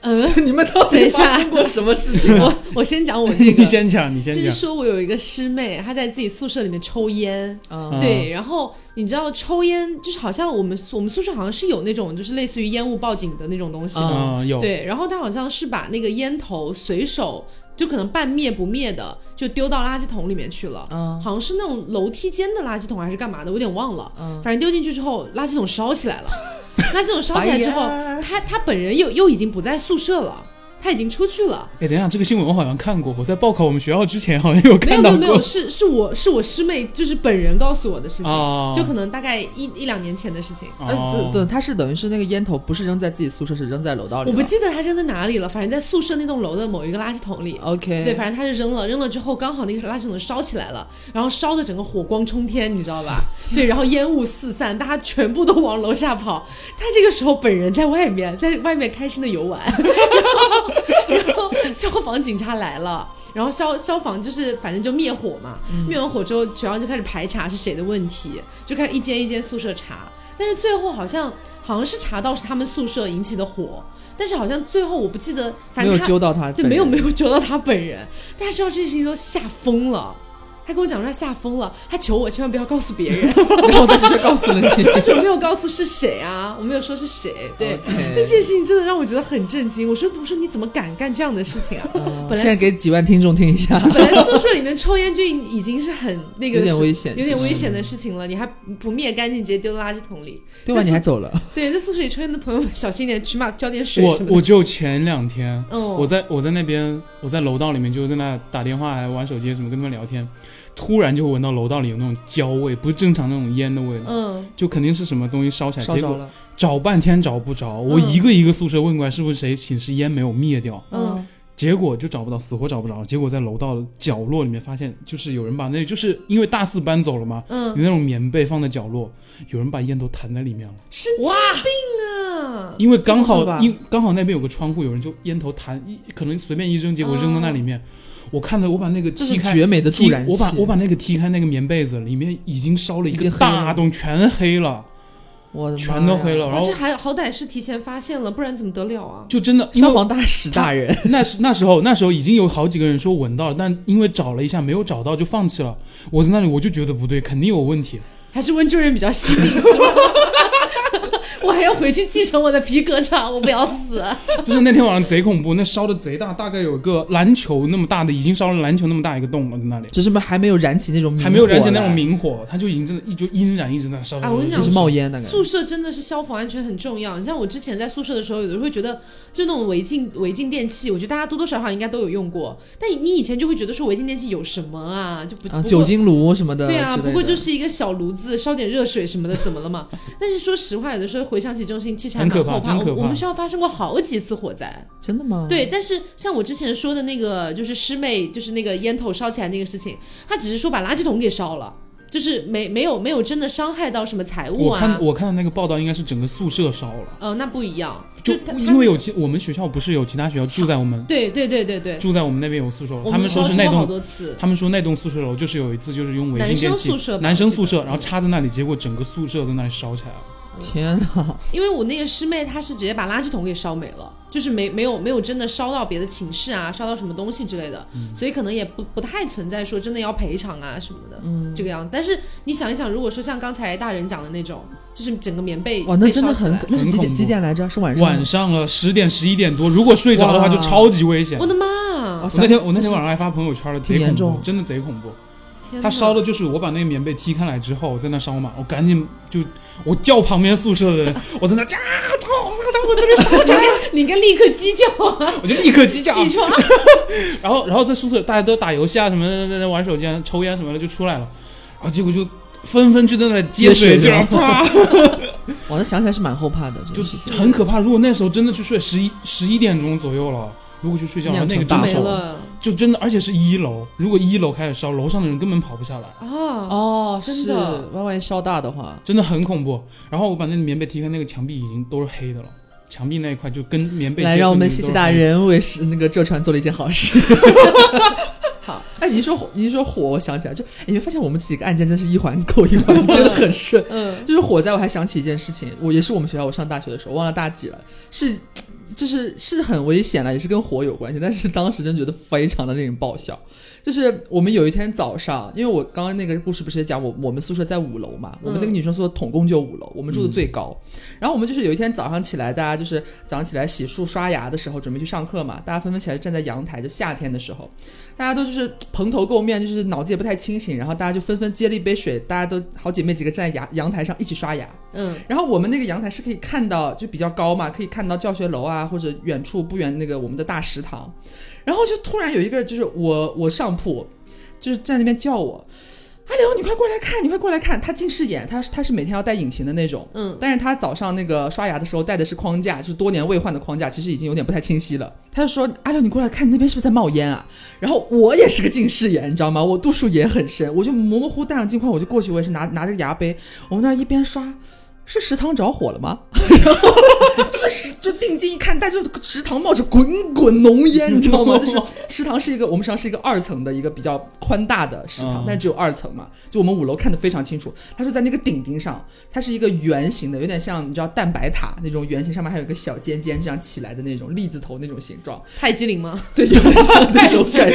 嗯，你们到底发生过什么事情啊？我我先讲我这个。你，先讲，你先讲。就是。说我有一个师妹，她在自己宿舍里面抽烟，嗯。对，然后你知道抽烟就是好像我们我们宿舍好像是有那种就是类似于烟雾报警的那种东西的，嗯，有。对，然后她好像是把那个烟头随手就可能半灭不灭的就丢到垃圾桶里面去了，嗯。好像是那种楼梯间的垃圾桶还是干嘛的，我有点忘了，嗯。反正丢进去之后垃圾桶烧起来了，垃圾桶烧起来之后她她本人又又已经不在宿舍了。她已经出去了，哎，等一下，这个新闻我好像看过，我在报考我们学校之前好像有看到过有没有没有，。是是我是我师妹，就是本人告诉我的事情，哦就可能大概一一两年前的事情。呃，哦对，他是等于是那个烟头不是扔在自己宿舍，是扔在楼道里。我不记得他扔在哪里了，反正在宿舍那栋楼的某一个垃圾桶里。OK，对，反正他是扔了，扔了之后刚好那个垃圾桶烧起来了，然后烧的整个火光冲天，你知道吧？对，然后烟雾四散，大家全部都往楼下跑。他这个时候本人在外面，在外面开心的游玩，消防警察来了，然后消消防就是反正就灭火嘛，灭完火之后，学校就开始排查是谁的问题，就开始一间一间宿舍查。但是最后好像好像是查到是他们宿舍引起的火，但是好像最后我不记得，反没有揪到他，对，没有没。有揪到他本人，大家知道这件事情都吓疯了。他跟我讲说他吓疯了，他求我千万不要告诉别人，然后但是却告诉了你。但是我没有告诉是谁啊，我没有说是谁。对但这件事情真的让我觉得很震惊。我说我说你怎么敢干这样的事情啊？本来现在给几万听众听一下，本来宿舍里面抽烟就已经是很那个 有点危险有点危险的事情了，你还不灭干净，直接丢到垃圾桶里。对吧？你还走了，对，在宿舍里抽烟的朋友们小心点，起码浇点水我什么的。我就前两天，嗯，我在我在那边，我在楼道里面就在那打电话、还玩手机什么，跟他们聊天，突然就闻到楼道里有那种焦味，不是正常那种烟的味道，嗯就肯定是什么东西烧起来，结果烧着了。找半天找不着，我一个一个宿舍问过来，是不是谁寝室烟没有灭掉，嗯结果就找不到，死活找不着，结果在楼道的角落里面发现，就是有人把那，就是因为大四搬走了嘛，嗯有嗯，那种棉被放在角落，有人把烟都弹在里面了。神经哇，病啊！因为刚好因刚好那边有个窗户，有人就烟头弹，一可能随便一扔，结果扔到那里面。我看到我把那个踢开，绝美的助踢燃器。我把我把那个踢开那个棉被子，里面已经烧了一个大洞，全黑了，我的全都黑了。然后而且还好歹是提前发现了，不然怎么得了啊？就真的消防大使大人，那时那时候那时候已经有好几个人说闻到了，但因为找了一下没有找到就放弃了。我在那里我就觉得不对，肯定有问题。还是温州人比较犀利？我还要回去继承我的皮革厂，我不要死。就是那天晚上贼恐怖，那烧的贼大，大概有个篮球那么大的，已经烧了篮球那么大一个洞了，在那里只是还没有燃起那种明还没有燃起那种，明火，它就已经真的一就阴燃一直在烧。啊我跟你讲就是冒烟那个。宿舍真的是消防安全很重要。你像我之前在宿舍的时候，有的时候会觉得，就那种违禁违禁电器，我觉得大家多多少少应该都有用过。但你以前就会觉得说违禁电器有什么啊？就不啊，不酒精炉什么的。对啊，不过就是一个小炉子，烧点热水什么的，怎么了嘛？但是说实话，有的时候回想起这种事情，其实还很可怕蛮后怕。可怕我我们学校发生过好几次火灾。真的吗？对，但是像我之前说的那个，就是师妹，就是那个烟头烧起来那个事情，她只是说把垃圾桶给烧了，就是没没有没有真的伤害到什么财物啊我看。我看到那个报道，应该是整个宿舍烧了，呃，那不一样，就因为有其我们学校不是有其他学校住在我们对对对对对，住在我们那边有宿舍楼，他们说是那栋，他们说那栋宿舍楼就是有一次就是用违男禁电器生宿舍男生宿舍，然后插在那里，结果整个宿舍在那里烧起来了。天哪！因为我那个师妹她是直接把垃圾桶给烧没了，就是没没有没有真的烧到别的寝室啊，烧到什么东西之类的，嗯所以可能也不不太存在说真的要赔偿啊什么的，嗯，这个样子。但是你想一想，如果说像刚才大人讲的那种，就是整个棉被哇，那真的很那是几点几点来着？是晚上。晚上了十点十一点多，如果睡着的话就超级危险。我的妈！哇我那天我那天晚上还发朋友圈了，贼恐挺严重怖，真的贼恐怖。他烧的就是我把那个棉被踢开来之后，我在那烧嘛，我赶紧就我叫旁边宿舍的人，我在那家着火了，着火这边烧起来了，你应该立刻鸡叫啊！我就立刻鸡叫。起床，然后然后在宿舍大家都打游戏啊什么的，在那玩手机啊、抽烟什么的就出来了，然后结果就纷纷就在那里接水，接水啪，哇，那想起来是蛮后怕的，就是很可怕。如果那时候真的去睡，十一十一点钟左右了。如果去睡觉，那个大火真的没了就真的，而且是一楼。如果一楼开始烧，楼上的人根本跑不下来。啊！哦，真是的万万一烧大的话，真的很恐怖。然后我把那个棉被踢开，那个墙壁已经都是黑的了，墙壁那一块就跟棉被来，让我们谢谢大人为是那个浙传做了一件好事。好，哎，你一说火，你一说火，我想起来，就你会发现我们几个案件真是一环扣一环，真的很顺。嗯，就是火灾，我还想起一件事情，我也是我们学校，我上大学的时候忘了大几了，是就是是很危险了，也是跟火有关系，但是当时真觉得非常的令人爆笑。就是我们有一天早上，因为我刚刚那个故事不是也讲我我们宿舍在五楼嘛，我们那个女生宿舍统共就五楼，我们住的最高。然后我们就是有一天早上起来，大家就是早上起来洗漱刷牙的时候，准备去上课嘛，大家纷纷起来站在阳台，就夏天的时候，大家都就是蓬头垢面，就是脑子也不太清醒，然后大家就纷纷接了一杯水，大家都好姐妹几个站在阳阳台上一起刷牙。嗯，然后我们那个阳台是可以看到，就比较高嘛，可以看到教学楼啊，或者远处不远那个我们的大食堂。然后就突然有一个，就是我我上铺，就是在那边叫我，阿刘，你快过来看，你快过来看。他近视眼，他他是每天要戴隐形的那种，嗯，但是他早上那个刷牙的时候戴的是框架，就是多年未换的框架，其实已经有点不太清晰了。他就说：“阿刘，你过来看，那边是不是在冒烟啊？”然后我也是个近视眼，你知道吗？我度数也很深，我就模模糊戴上镜框，我就过去，我也是拿拿着个牙杯，我们那儿一边刷。是食堂着火了吗？然后就是食就定睛一看，大家就食堂冒着滚滚浓烟，你知道吗？就是食堂是一个我们食堂是一个二层的一个比较宽大的食堂，嗯但只有二层嘛，就我们五楼看得非常清楚。它是在那个顶顶上，它是一个圆形的，有点像你知道蛋白塔那种圆形，上面还有一个小尖尖这样起来的那种栗子头那种形状，泰姬陵吗？对，有点像 那种感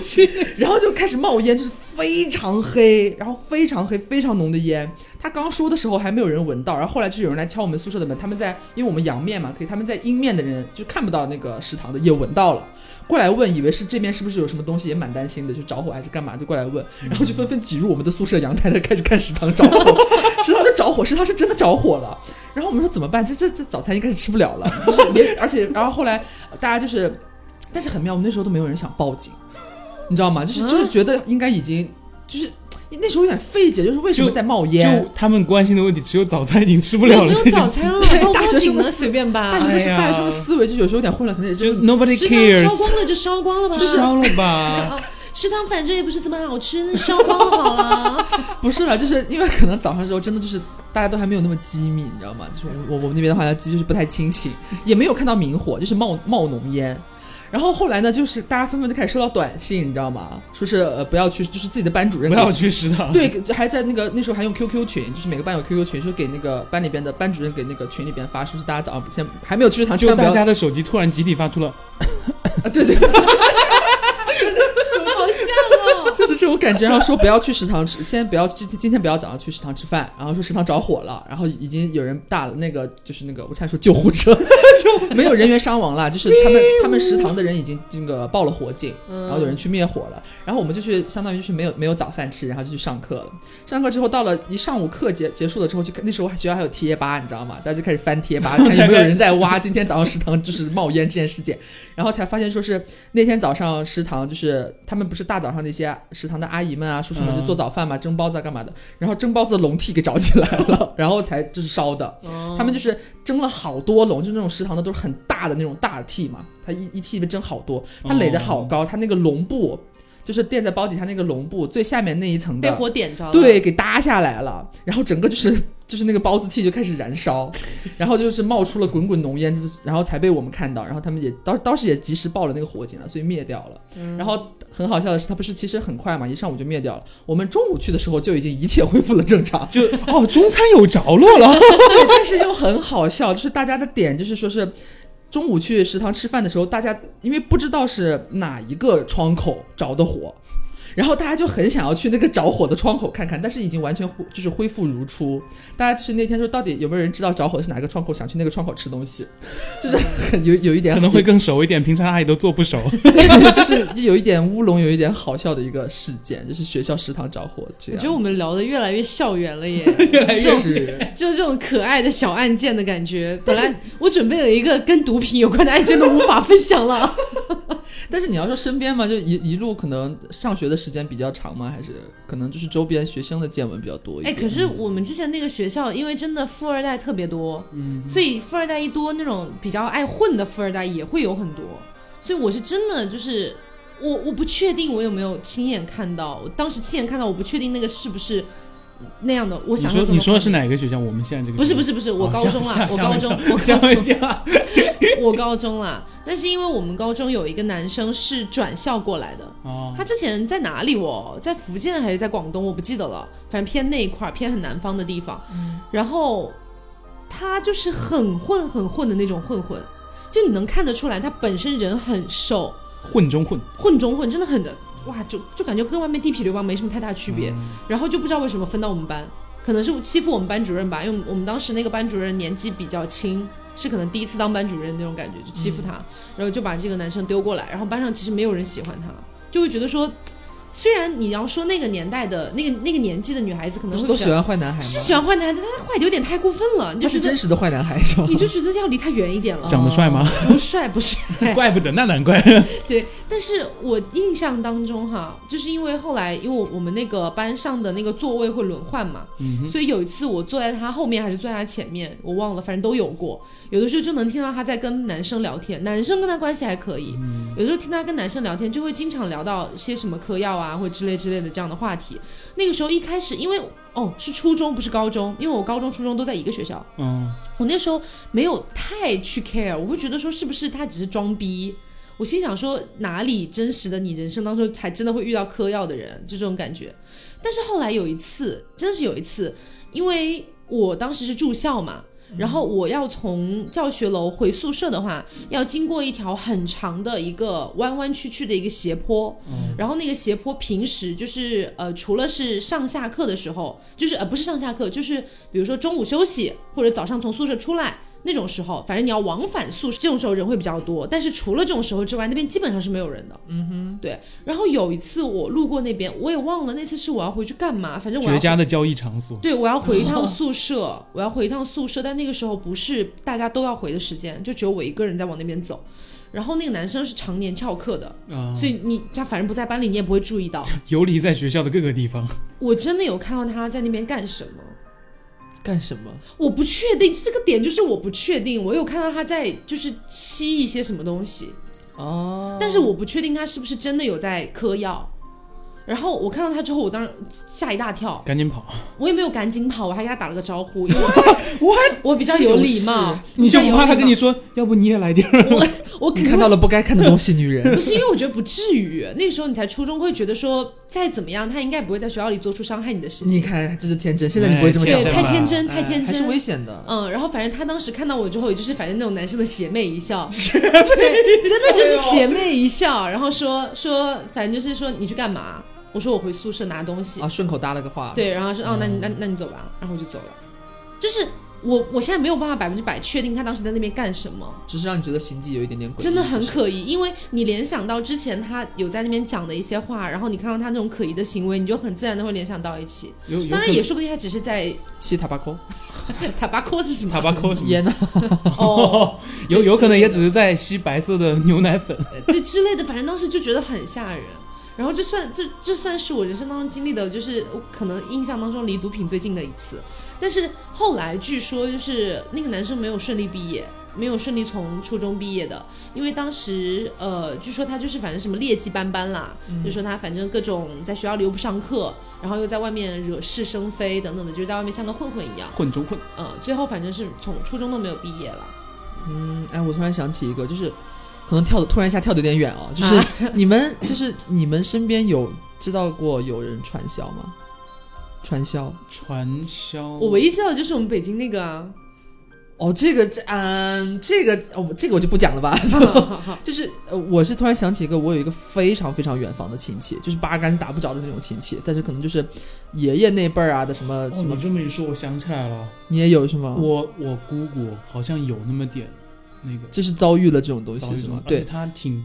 觉。然后就开始冒烟，就是非常黑，然后非常黑、非常浓的烟。他刚说的时候还没有人闻到，然后后来就有人来敲我们宿舍的门，他们在因为我们阳面嘛，可以他们在阴面的人就看不到那个食堂的，也闻到了，过来问，以为是这边是不是有什么东西，也蛮担心的，就着火还是干嘛，就过来问，然后就纷纷挤入我们的宿舍阳台 的，开始看食堂着火，食堂就着火，食堂是真的着火了。然后我们说怎么办？这这这早餐应该是吃不了了，就 是也而且然后后来大家就是，但是很妙，我们那时候都没有人想报警，你知道吗？就是就是觉得应该已经就是那时候有点费解，就是为什么在冒烟？就他们关心的问题，只有早餐已经吃不了了。只有早餐了，对 大学生的随便吧大。学生大学生的思维就有时候有点混乱，可能也就就 nobody 食堂烧 cares，光了就烧光了吧。烧了吧。啊，食堂反正也不是怎么好吃，那烧光了好了。不是了，就是因为可能早上的时候真的就是大家都还没有那么机密，你知道吗？就是我我我们那边的话，机就是不太清醒，也没有看到明火，就是冒冒浓烟。然后后来呢，就是大家纷纷就开始收到短信，你知道吗？说是呃不要去，就是自己的班主任不要去食堂。对，还在那个那时候还用 QQ 群，就是每个班有 QQ 群，说给那个班里边的班主任给那个群里边发，说是大家早上先还没有去食堂，千就大家的手机突然集体发出了，啊，对对，好像哦。就是这种感觉。然后说不要去食堂吃，先不要今今天不要早上去食堂吃饭，然后说食堂着火了，然后已经有人打了那个就是那个我差点说救护车，就没有人员伤亡了，就是他们 他们食堂的人已经那个报了火警，然后有人去灭火了，然后我们就去相当于就是没有没有早饭吃，然后就去上课了。上课之后到了一上午课结结束了之后，就那时候学校还有贴吧，你知道吗？大家就开始翻贴吧，看有没有人在挖今天早上食堂就是冒烟这件事件，然后才发现说是那天早上食堂就是他们不是大早上那些食堂的阿姨们啊、叔叔们就做早饭嘛，蒸包子啊干嘛的，然后蒸包子的笼屉给找起来了，然后才就是烧的。他们就是蒸了好多笼，就是那种食堂的都是很大的那种大屉嘛，它一一屉里面蒸好多，它垒的好高，它那个笼布。就是垫在包底下那个笼布最下面那一层的被，火点着。对，给搭下来了，然后整个就是就是那个包子屉就开始燃烧，然后就是冒出了滚滚浓烟，就是然后才被我们看到，然后他们也当当时也及时报了那个火警了，所以灭掉了。嗯然后很好笑的是，它不是其实很快嘛，一上午就灭掉了。我们中午去的时候就已经一切恢复了正常，就哦，中餐有着落了。但是又很好笑，就是大家的点就是说是。中午去食堂吃饭的时候，大家因为不知道是哪一个窗口着的火，然后大家就很想要去那个着火的窗口看看，但是已经完全恢就是恢复如初。大家就是那天说，到底有没有人知道着火的是哪个窗口，想去那个窗口吃东西，就是很有有一点可能会更熟一点，平常阿姨都做不熟。对，就是有一点乌龙，有一点好笑的一个事件，就是学校食堂着火这样。我觉得我们聊的越来越校园了耶，越来越是。就是这种可爱的小案件的感觉。本来我准备了一个跟毒品有关的案件都无法分享了。但是你要说身边嘛，就一一路可能上学的时间比较长吗？还是可能就是周边学生的见闻比较多一哎，点？可是我们之前那个学校，因为真的富二代特别多，所以富二代一多，那种比较爱混的富二代也会有很多。所以我是真的就是我我不确定我有没有亲眼看到，我当时亲眼看到，我不确定那个是不是那样的。我想说你说的是？哪个学校？我们现在这个不是不是是不是，我哦高中啊，我高中，我高中，我高中啦。但是因为我们高中有一个男生是转校过来的，哦，他之前在哪里哦？在福建还是在广东？我不记得了，反正偏那一块儿，偏很南方的地方。然后他就是很混很混的那种混混，就你能看得出来，他本身人很瘦，混中混，混中混，真的很哇，就就感觉跟外面地痞流氓没什么太大区别。嗯然后就不知道为什么分到我们班，可能是欺负我们班主任吧，因为我们当时那个班主任年纪比较轻。是可能第一次当班主任那种感觉，就欺负他，然后就把这个男生丢过来，然后班上其实没有人喜欢他，就会觉得说，虽然你要说那个年代的那个那个年纪的女孩子可能会喜欢坏男孩？是喜欢坏男孩，但他坏的有点太过分了，你他就是真实的坏男孩是吗？你就觉得要离他远一点了。长得帅吗？不帅不帅，怪不得，那难怪。对。但是我印象当中哈，就是因为后来因为我我们那个班上的那个座位会轮换嘛，嗯所以有一次我坐在他后面还是坐在他前面，我忘了，反正都有过。有的时候就能听到他在跟男生聊天，男生跟他关系还可以，有的时候听他跟男生聊天，就会经常聊到些什么嗑药啊或之类之类的这样的话题。那个时候一开始因为哦是初中不是高中，因为我高中初中都在一个学校。嗯，我那时候没有太去 care，我会觉得说是不是他只是装逼。我心想说哪里真实的你人生当中还真的会遇到嗑药的人，就这种感觉。但是后来有一次，真的是有一次，因为我当时是住校嘛，然后我要从教学楼回宿舍的话，要经过一条很长的一个弯弯曲曲的一个斜坡，然后那个斜坡平时就是呃，除了是上下课的时候，就是呃不是上下课，就是比如说中午休息或者早上从宿舍出来。那种时候，反正你要往返宿舍，这种时候人会比较多。但是除了这种时候之外，那边基本上是没有人的。嗯哼，对。然后有一次我路过那边，我也忘了那次是我要回去干嘛，反正我绝佳的交易场所。对，我要回一趟 宿舍，我要回一趟宿舍，但那个时候不是大家都要回的时间，就只有我一个人在往那边走。然后那个男生是常年翘课的，啊，所以你他反正不在班里，你也不会注意到。游离在学校的各个地方。我真的有看到他在那边干什么，干什么？我不确定这个点，就是我不确定。我有看到他在就是吸一些什么东西，哦，但是我不确定他是不是真的有在嗑药。然后我看到他之后，我当时吓一大跳，赶紧跑！我也没有赶紧跑，我还给他打了个招呼，因为我 我比较有礼貌，你就不怕他跟你说，要不你也来点儿？我肯定会你看到了不该看的东西，女人。不是因为我觉得不至于，那个时候你才初中，会觉得说再怎么样，他应该不会在学校里做出伤害你的事情。你看，这是天真。现在你不会这么对，想对，太天真，哎太天真，还是危险的。嗯，然后反正他当时看到我之后，也就是反正那种男生的邪魅一笑，对，真的就是邪魅一笑，然后说说，反正就是说你去干嘛？我说我回宿舍拿东西，啊，顺口搭了个话。，对，然后说哦，那你那那你走吧，然后我就走了。就是我我现在没有办法百分之百确定他当时在那边干什么，只是让你觉得行迹有一点点诡异。真的很可疑，因为你联想到之前他有在那边讲的一些话，然后你看到他那种可疑的行为，你就很自然的会联想到一起。当然也说不定他只是在吸塔巴扣 塔巴科是什么？塔巴扣什么？烟呢？哦，有有可能也只是在吸白色的牛奶粉。对之类的，反正当时就觉得很吓人。然后这算这这算是我人生当中经历的，就是我可能印象当中离毒品最近的一次。但是后来据说就是那个男生没有顺利毕业，没有顺利从初中毕业的，因为当时呃，据说他就是反正什么劣迹斑斑啦，就说他反正各种在学校里又不上课，然后又在外面惹是生非等等的，就是在外面像个混混一样。混中混，嗯，最后反正是从初中都没有毕业了。嗯，哎，我突然想起一个，就是可能跳的突然一下跳的有点远哦，就是你们就是你们身边有知道过有人传销吗？传销传销。我唯一知道的就是我们北京那个啊，哦，这个这嗯，这个哦，这个我就不讲了吧。就就是呃，我是突然想起一个，我有一个非常非常远房的亲戚，就是八竿子打不着的那种亲戚，但是可能就是爷爷那辈儿啊的什么哦，什么你，这么一说，我想起来了，你也有是吗？我我姑姑好像有那么点那个就是遭遇了这种东西是吗？对，而且她挺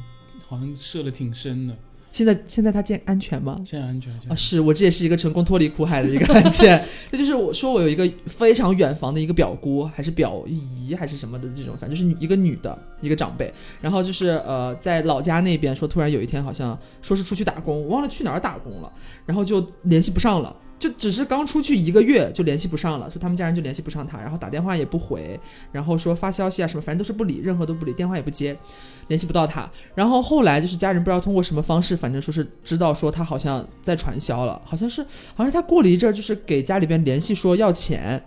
好像射的挺深的，现在现在他健安全吗？现在安全。啊，是我这也是一个成功脱离苦海的一个 案件。这就是我说我有一个非常远房的一个表姑，还是表姨还是什么的这种，反正就是女一个女的一个长辈。然后就是呃，在老家那边说，突然有一天好像说是出去打工，我忘了去哪儿打工了，然后就联系不上了。就只是刚出去一个月就联系不上了，所以他们家人就联系不上他，然后打电话也不回，然后说发消息啊什么，反正都是不理，任何都不理，电话也不接，联系不到他。然后后来就是家人不知道通过什么方式，反正说是知道说他好像在传销了，好像是好像是他过了一阵，就是给家里边联系说要钱，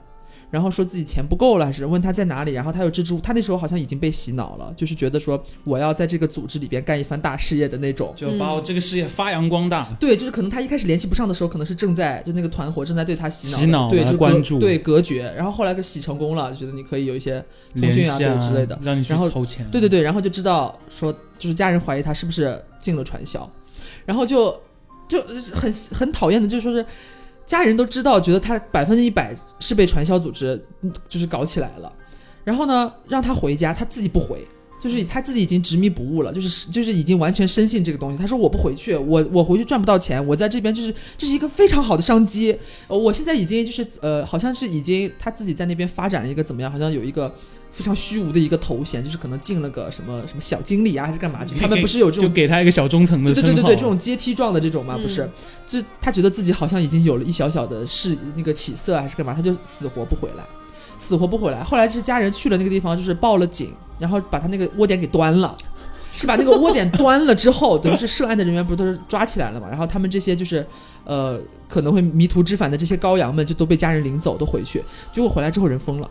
然后说自己钱不够了，还是问他在哪里，然后他又支支吾，他那时候好像已经被洗脑了，就是觉得说我要在这个组织里边干一番大事业的那种。就把我这个事业发扬光大。对，就是可能他一开始联系不上的时候，可能是正在就那个团伙正在对他洗脑，洗脑对，就关注对隔绝，然后后来给洗成功了，就觉得你可以有一些通讯啊系对之类的让你去然后筹钱。对对对，然后就知道说，就是家人怀疑他是不是进了传销，然后就就很很讨厌的，就是说是家人都知道，觉得他百分之一百是被传销组织就是搞起来了，然后呢让他回家，他自己不回。就是他自己已经执迷不悟了，就是就是已经完全深信这个东西。他说我不回去，我我回去赚不到钱，我在这边就是这是一个非常好的商机。我现在已经就是呃，好像是已经他自己在那边发展了一个怎么样？好像有一个非常虚无的一个头衔，就是可能进了个什么什么小经理啊，还是干嘛？就他们不是有这种就给他一个小中层的。对对对对对，这种阶梯状的这种嘛，嗯不是？就他觉得自己好像已经有了一小小的是那个起色啊还是干嘛，他就死活不回来，死活不回来。后来是家人去了那个地方，就是报了警，然后把他那个窝点给端了。是把那个窝点端了之后，等于是涉案的人员不是都是抓起来了嘛？然后他们这些就是，呃，可能会迷途知返的这些羔羊们，就都被家人领走，都回去。结果回来之后人疯了，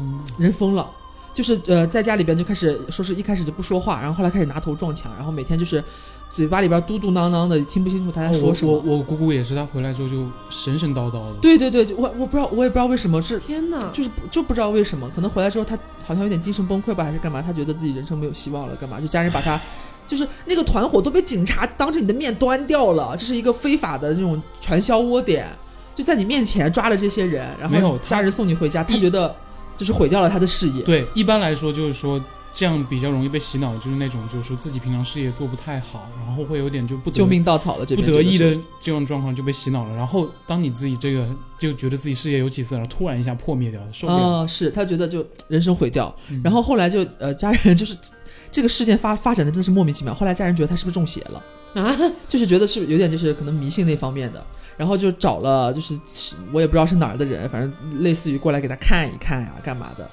疯了人疯了，就是呃，在家里边就开始说是一开始就不说话，然后后来开始拿头撞墙，然后每天就是嘴巴里边嘟嘟囔囔的，听不清楚他在说什么。哦我我我姑姑也是，她回来之后就神神叨叨的。对对对，我我不知道，我也不知道为什么是，天哪！就是就不知道为什么，可能回来之后她好像有点精神崩溃吧，还是干嘛？她觉得自己人生没有希望了，干嘛？就家人把她。就是那个团伙都被警察当着你的面端掉了，这是一个非法的这种传销窝点，就在你面前抓了这些人，然后没有家人送你回家，他觉得就是毁掉了他的事业。对，一般来说就是说这样比较容易被洗脑，就是那种就是说自己平常事业做不太好，然后会有点就不得救命稻草了，这不得意的这种状况就被洗脑了。然后当你自己这个就觉得自己事业有起色，然后突然一下破灭掉，受不了。哦，是他觉得就人生毁掉，嗯然后后来就呃家人就是这个事件发发展的真的是莫名其妙，后来家人觉得他是不是中邪了，啊，就是觉得是有点就是可能迷信那方面的，然后就找了就是我也不知道是哪儿的人，反正类似于过来给他看一看呀、干嘛的，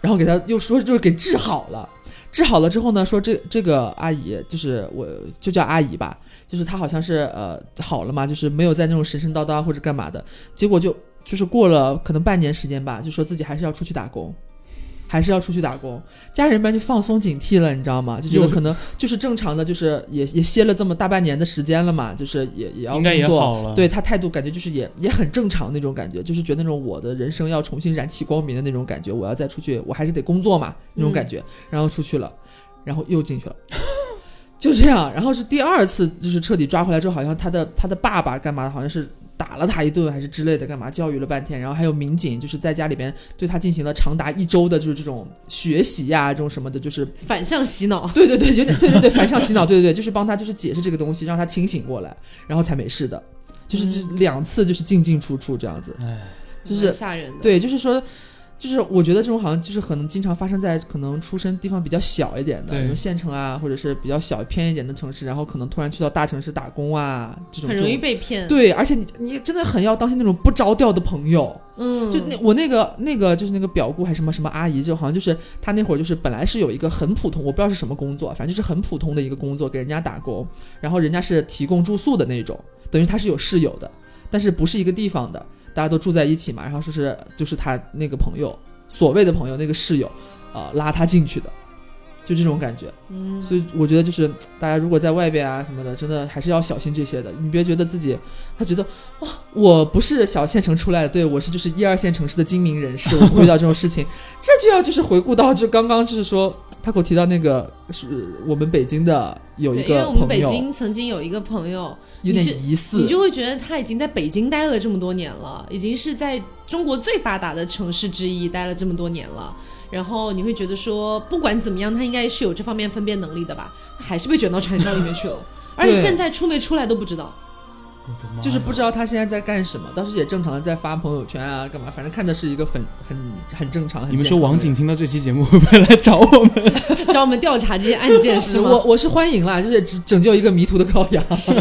然后给他又说就是给治好了。治好了之后呢，说这这个阿姨就是我就叫阿姨吧，就是她好像是呃好了嘛，就是没有在那种神神叨叨或者干嘛的，结果就就是过了可能半年时间吧，就说自己还是要出去打工，还是要出去打工，家人们就放松警惕了，你知道吗？就觉得可能就是正常的，就是也也歇了这么大半年的时间了嘛，就是也也要应该也工作。好了。对他态度感觉就是也也很正常那种感觉，就是觉得那种我的人生要重新燃起光明的那种感觉，我要再出去，我还是得工作嘛那种感觉，然后出去了，然后又进去了，就这样，然后是第二次就是彻底抓回来之后，好像他的他的爸爸干嘛的，好像是打了他一顿还是之类的，干嘛？教育了半天，然后还有民警就是在家里边对他进行了长达一周的就是这种学习呀、这种什么的，就是反向洗脑。对 对对，有点对对对，反向洗脑，对对对，就是帮他就是解释这个东西，让他清醒过来，然后才没事的，就是这两次就是进进出出这样子，哎，就是吓人的。，对，就是说就是我觉得这种好像就是可能经常发生在可能出生地方比较小一点的，对比如县城啊，或者是比较小偏一点的城市，然后可能突然去到大城市打工啊，这种很容易被骗。对，而且你你真的很要当心那种不着调的朋友。嗯，就那我那个那个就是那个表姑还是什么什么阿姨，就好像就是她那会儿就是本来是有一个很普通，我不知道是什么工作，反正就是很普通的一个工作，给人家打工，然后人家是提供住宿的那种，等于她是有室友的，但是不是一个地方的，大家都住在一起嘛，然后说是就是他那个朋友，所谓的朋友那个室友，呃拉他进去的，就这种感觉。嗯，所以我觉得就是大家如果在外边啊什么的，真的还是要小心这些的。你别觉得自己，他觉得哇，我不是小县城出来的，对我是就是一二线城市的精明人士，我不会遇到这种事情。这就要就是回顾到就刚刚就是说，他给我提到那个是我们北京的有一对，因为我们北京曾经有一个朋友，有点疑似，你就会觉得他已经在北京待了这么多年了，已经是在中国最发达的城市之一待了这么多年了。然后你会觉得说，不管怎么样，他应该是有这方面分辨能力的吧？还是被卷到传销里面去了，而且现在出没出来都不知道。就是不知道他现在在干什么，当时也正常的在发朋友圈啊，干嘛，反正看的是一个很很很正常。很你们说王景听到这期节目会不会来找我们？找我们调查这些案件是吗？我我是欢迎啦，就是拯拯救一个迷途的羔羊。是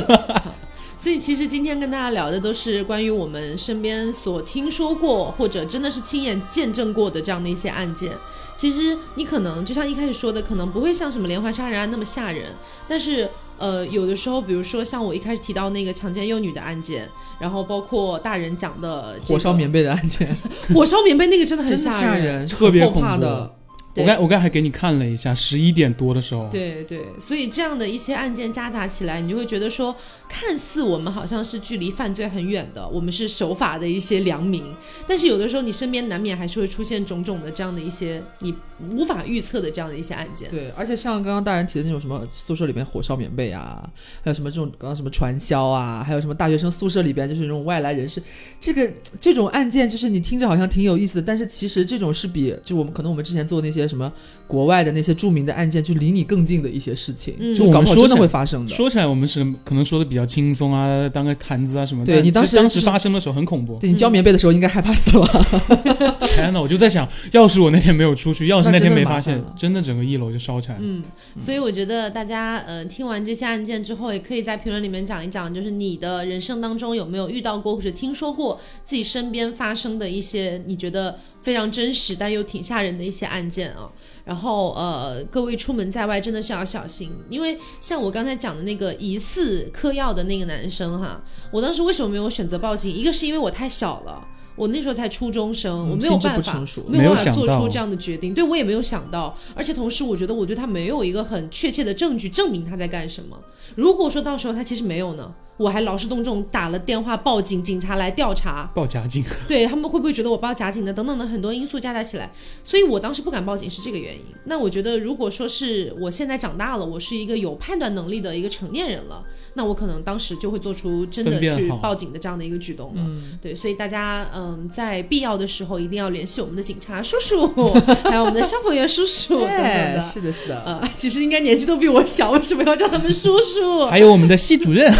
所以其实今天跟大家聊的都是关于我们身边所听说过或者真的是亲眼见证过的这样的一些案件。其实你可能就像一开始说的，可能不会像什么连环杀人案那么吓人，但是呃，有的时候，比如说像我一开始提到那个强奸幼女的案件，然后包括大人讲的、这个、火烧棉被的案件火烧棉被那个真的很吓人。特别恐怖的。对我刚我刚还给你看了一下，十一点多的时候，对对，所以这样的一些案件夹杂起来，你就会觉得说，看似我们好像是距离犯罪很远的，我们是守法的一些良民，但是有的时候你身边难免还是会出现种种的这样的一些你无法预测的这样的一些案件。对，而且像刚刚大人提的那种什么宿舍里面火烧棉被啊，还有什么这种刚刚什么传销啊，还有什么大学生宿舍里边就是那种外来人士，这个这种案件就是你听着好像挺有意思的，但是其实这种是比就我们可能我们之前做那些什么国外的那些著名的案件，就离你更近的一些事情，嗯就搞不好真的就我们说起来会发生的。说起来，我们是可能说的比较轻松啊，当个谈资啊什么的。对你当时当时发生的时候很恐怖。对你浇棉被的时候应该害怕死了。天呐，我就在想，要是我那天没有出去，要是那天没发现真的整个一楼就烧起来了。嗯，所以我觉得大家呃听完这些案件之后，也可以在评论里面讲一讲，就是你的人生当中有没有遇到过或者听说过自己身边发生的一些你觉得非常真实但又挺吓人的一些案件啊。然后呃，各位出门在外真的是要小心，因为像我刚才讲的那个疑似嗑药的那个男生哈，我当时为什么没有选择报警？一个是因为我太小了。我那时候才初中生，我没有办法没有办法做出这样的决定。对我也没有想到，而且同时我觉得我对他没有一个很确切的证据证明他在干什么。如果说到时候他其实没有呢，我还劳师动众打了电话报警，警察来调查，报假警，对他们会不会觉得我报假警的等等的很多因素加加起来，所以我当时不敢报警是这个原因。那我觉得如果说是我现在长大了，我是一个有判断能力的一个成年人了，那我可能当时就会做出真的去报警的这样的一个举动了。嗯，对，所以大家嗯，在必要的时候一定要联系我们的警察叔叔，还有我们的消防员叔叔等等哎的。是的，是的，呃，其实应该年纪都比我小，为什么要叫他们叔叔？还有我们的系主任，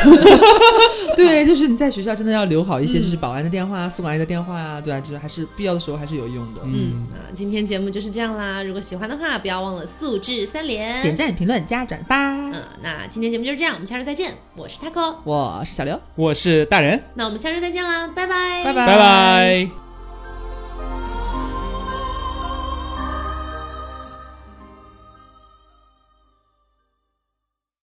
对，就是你在学校真的要留好一些，嗯就是保安的电话、宿管的电话啊，对啊，就是还是必要的时候还是有用的。嗯，那今天节目就是这样啦。如果喜欢的话，不要忘了素质三连。点赞、评论、加转发。嗯，那今天节目就是这样，我们下周再见。我是 taco，我是小刘。我是大人，那我们下周再见啦，拜拜，拜拜拜拜。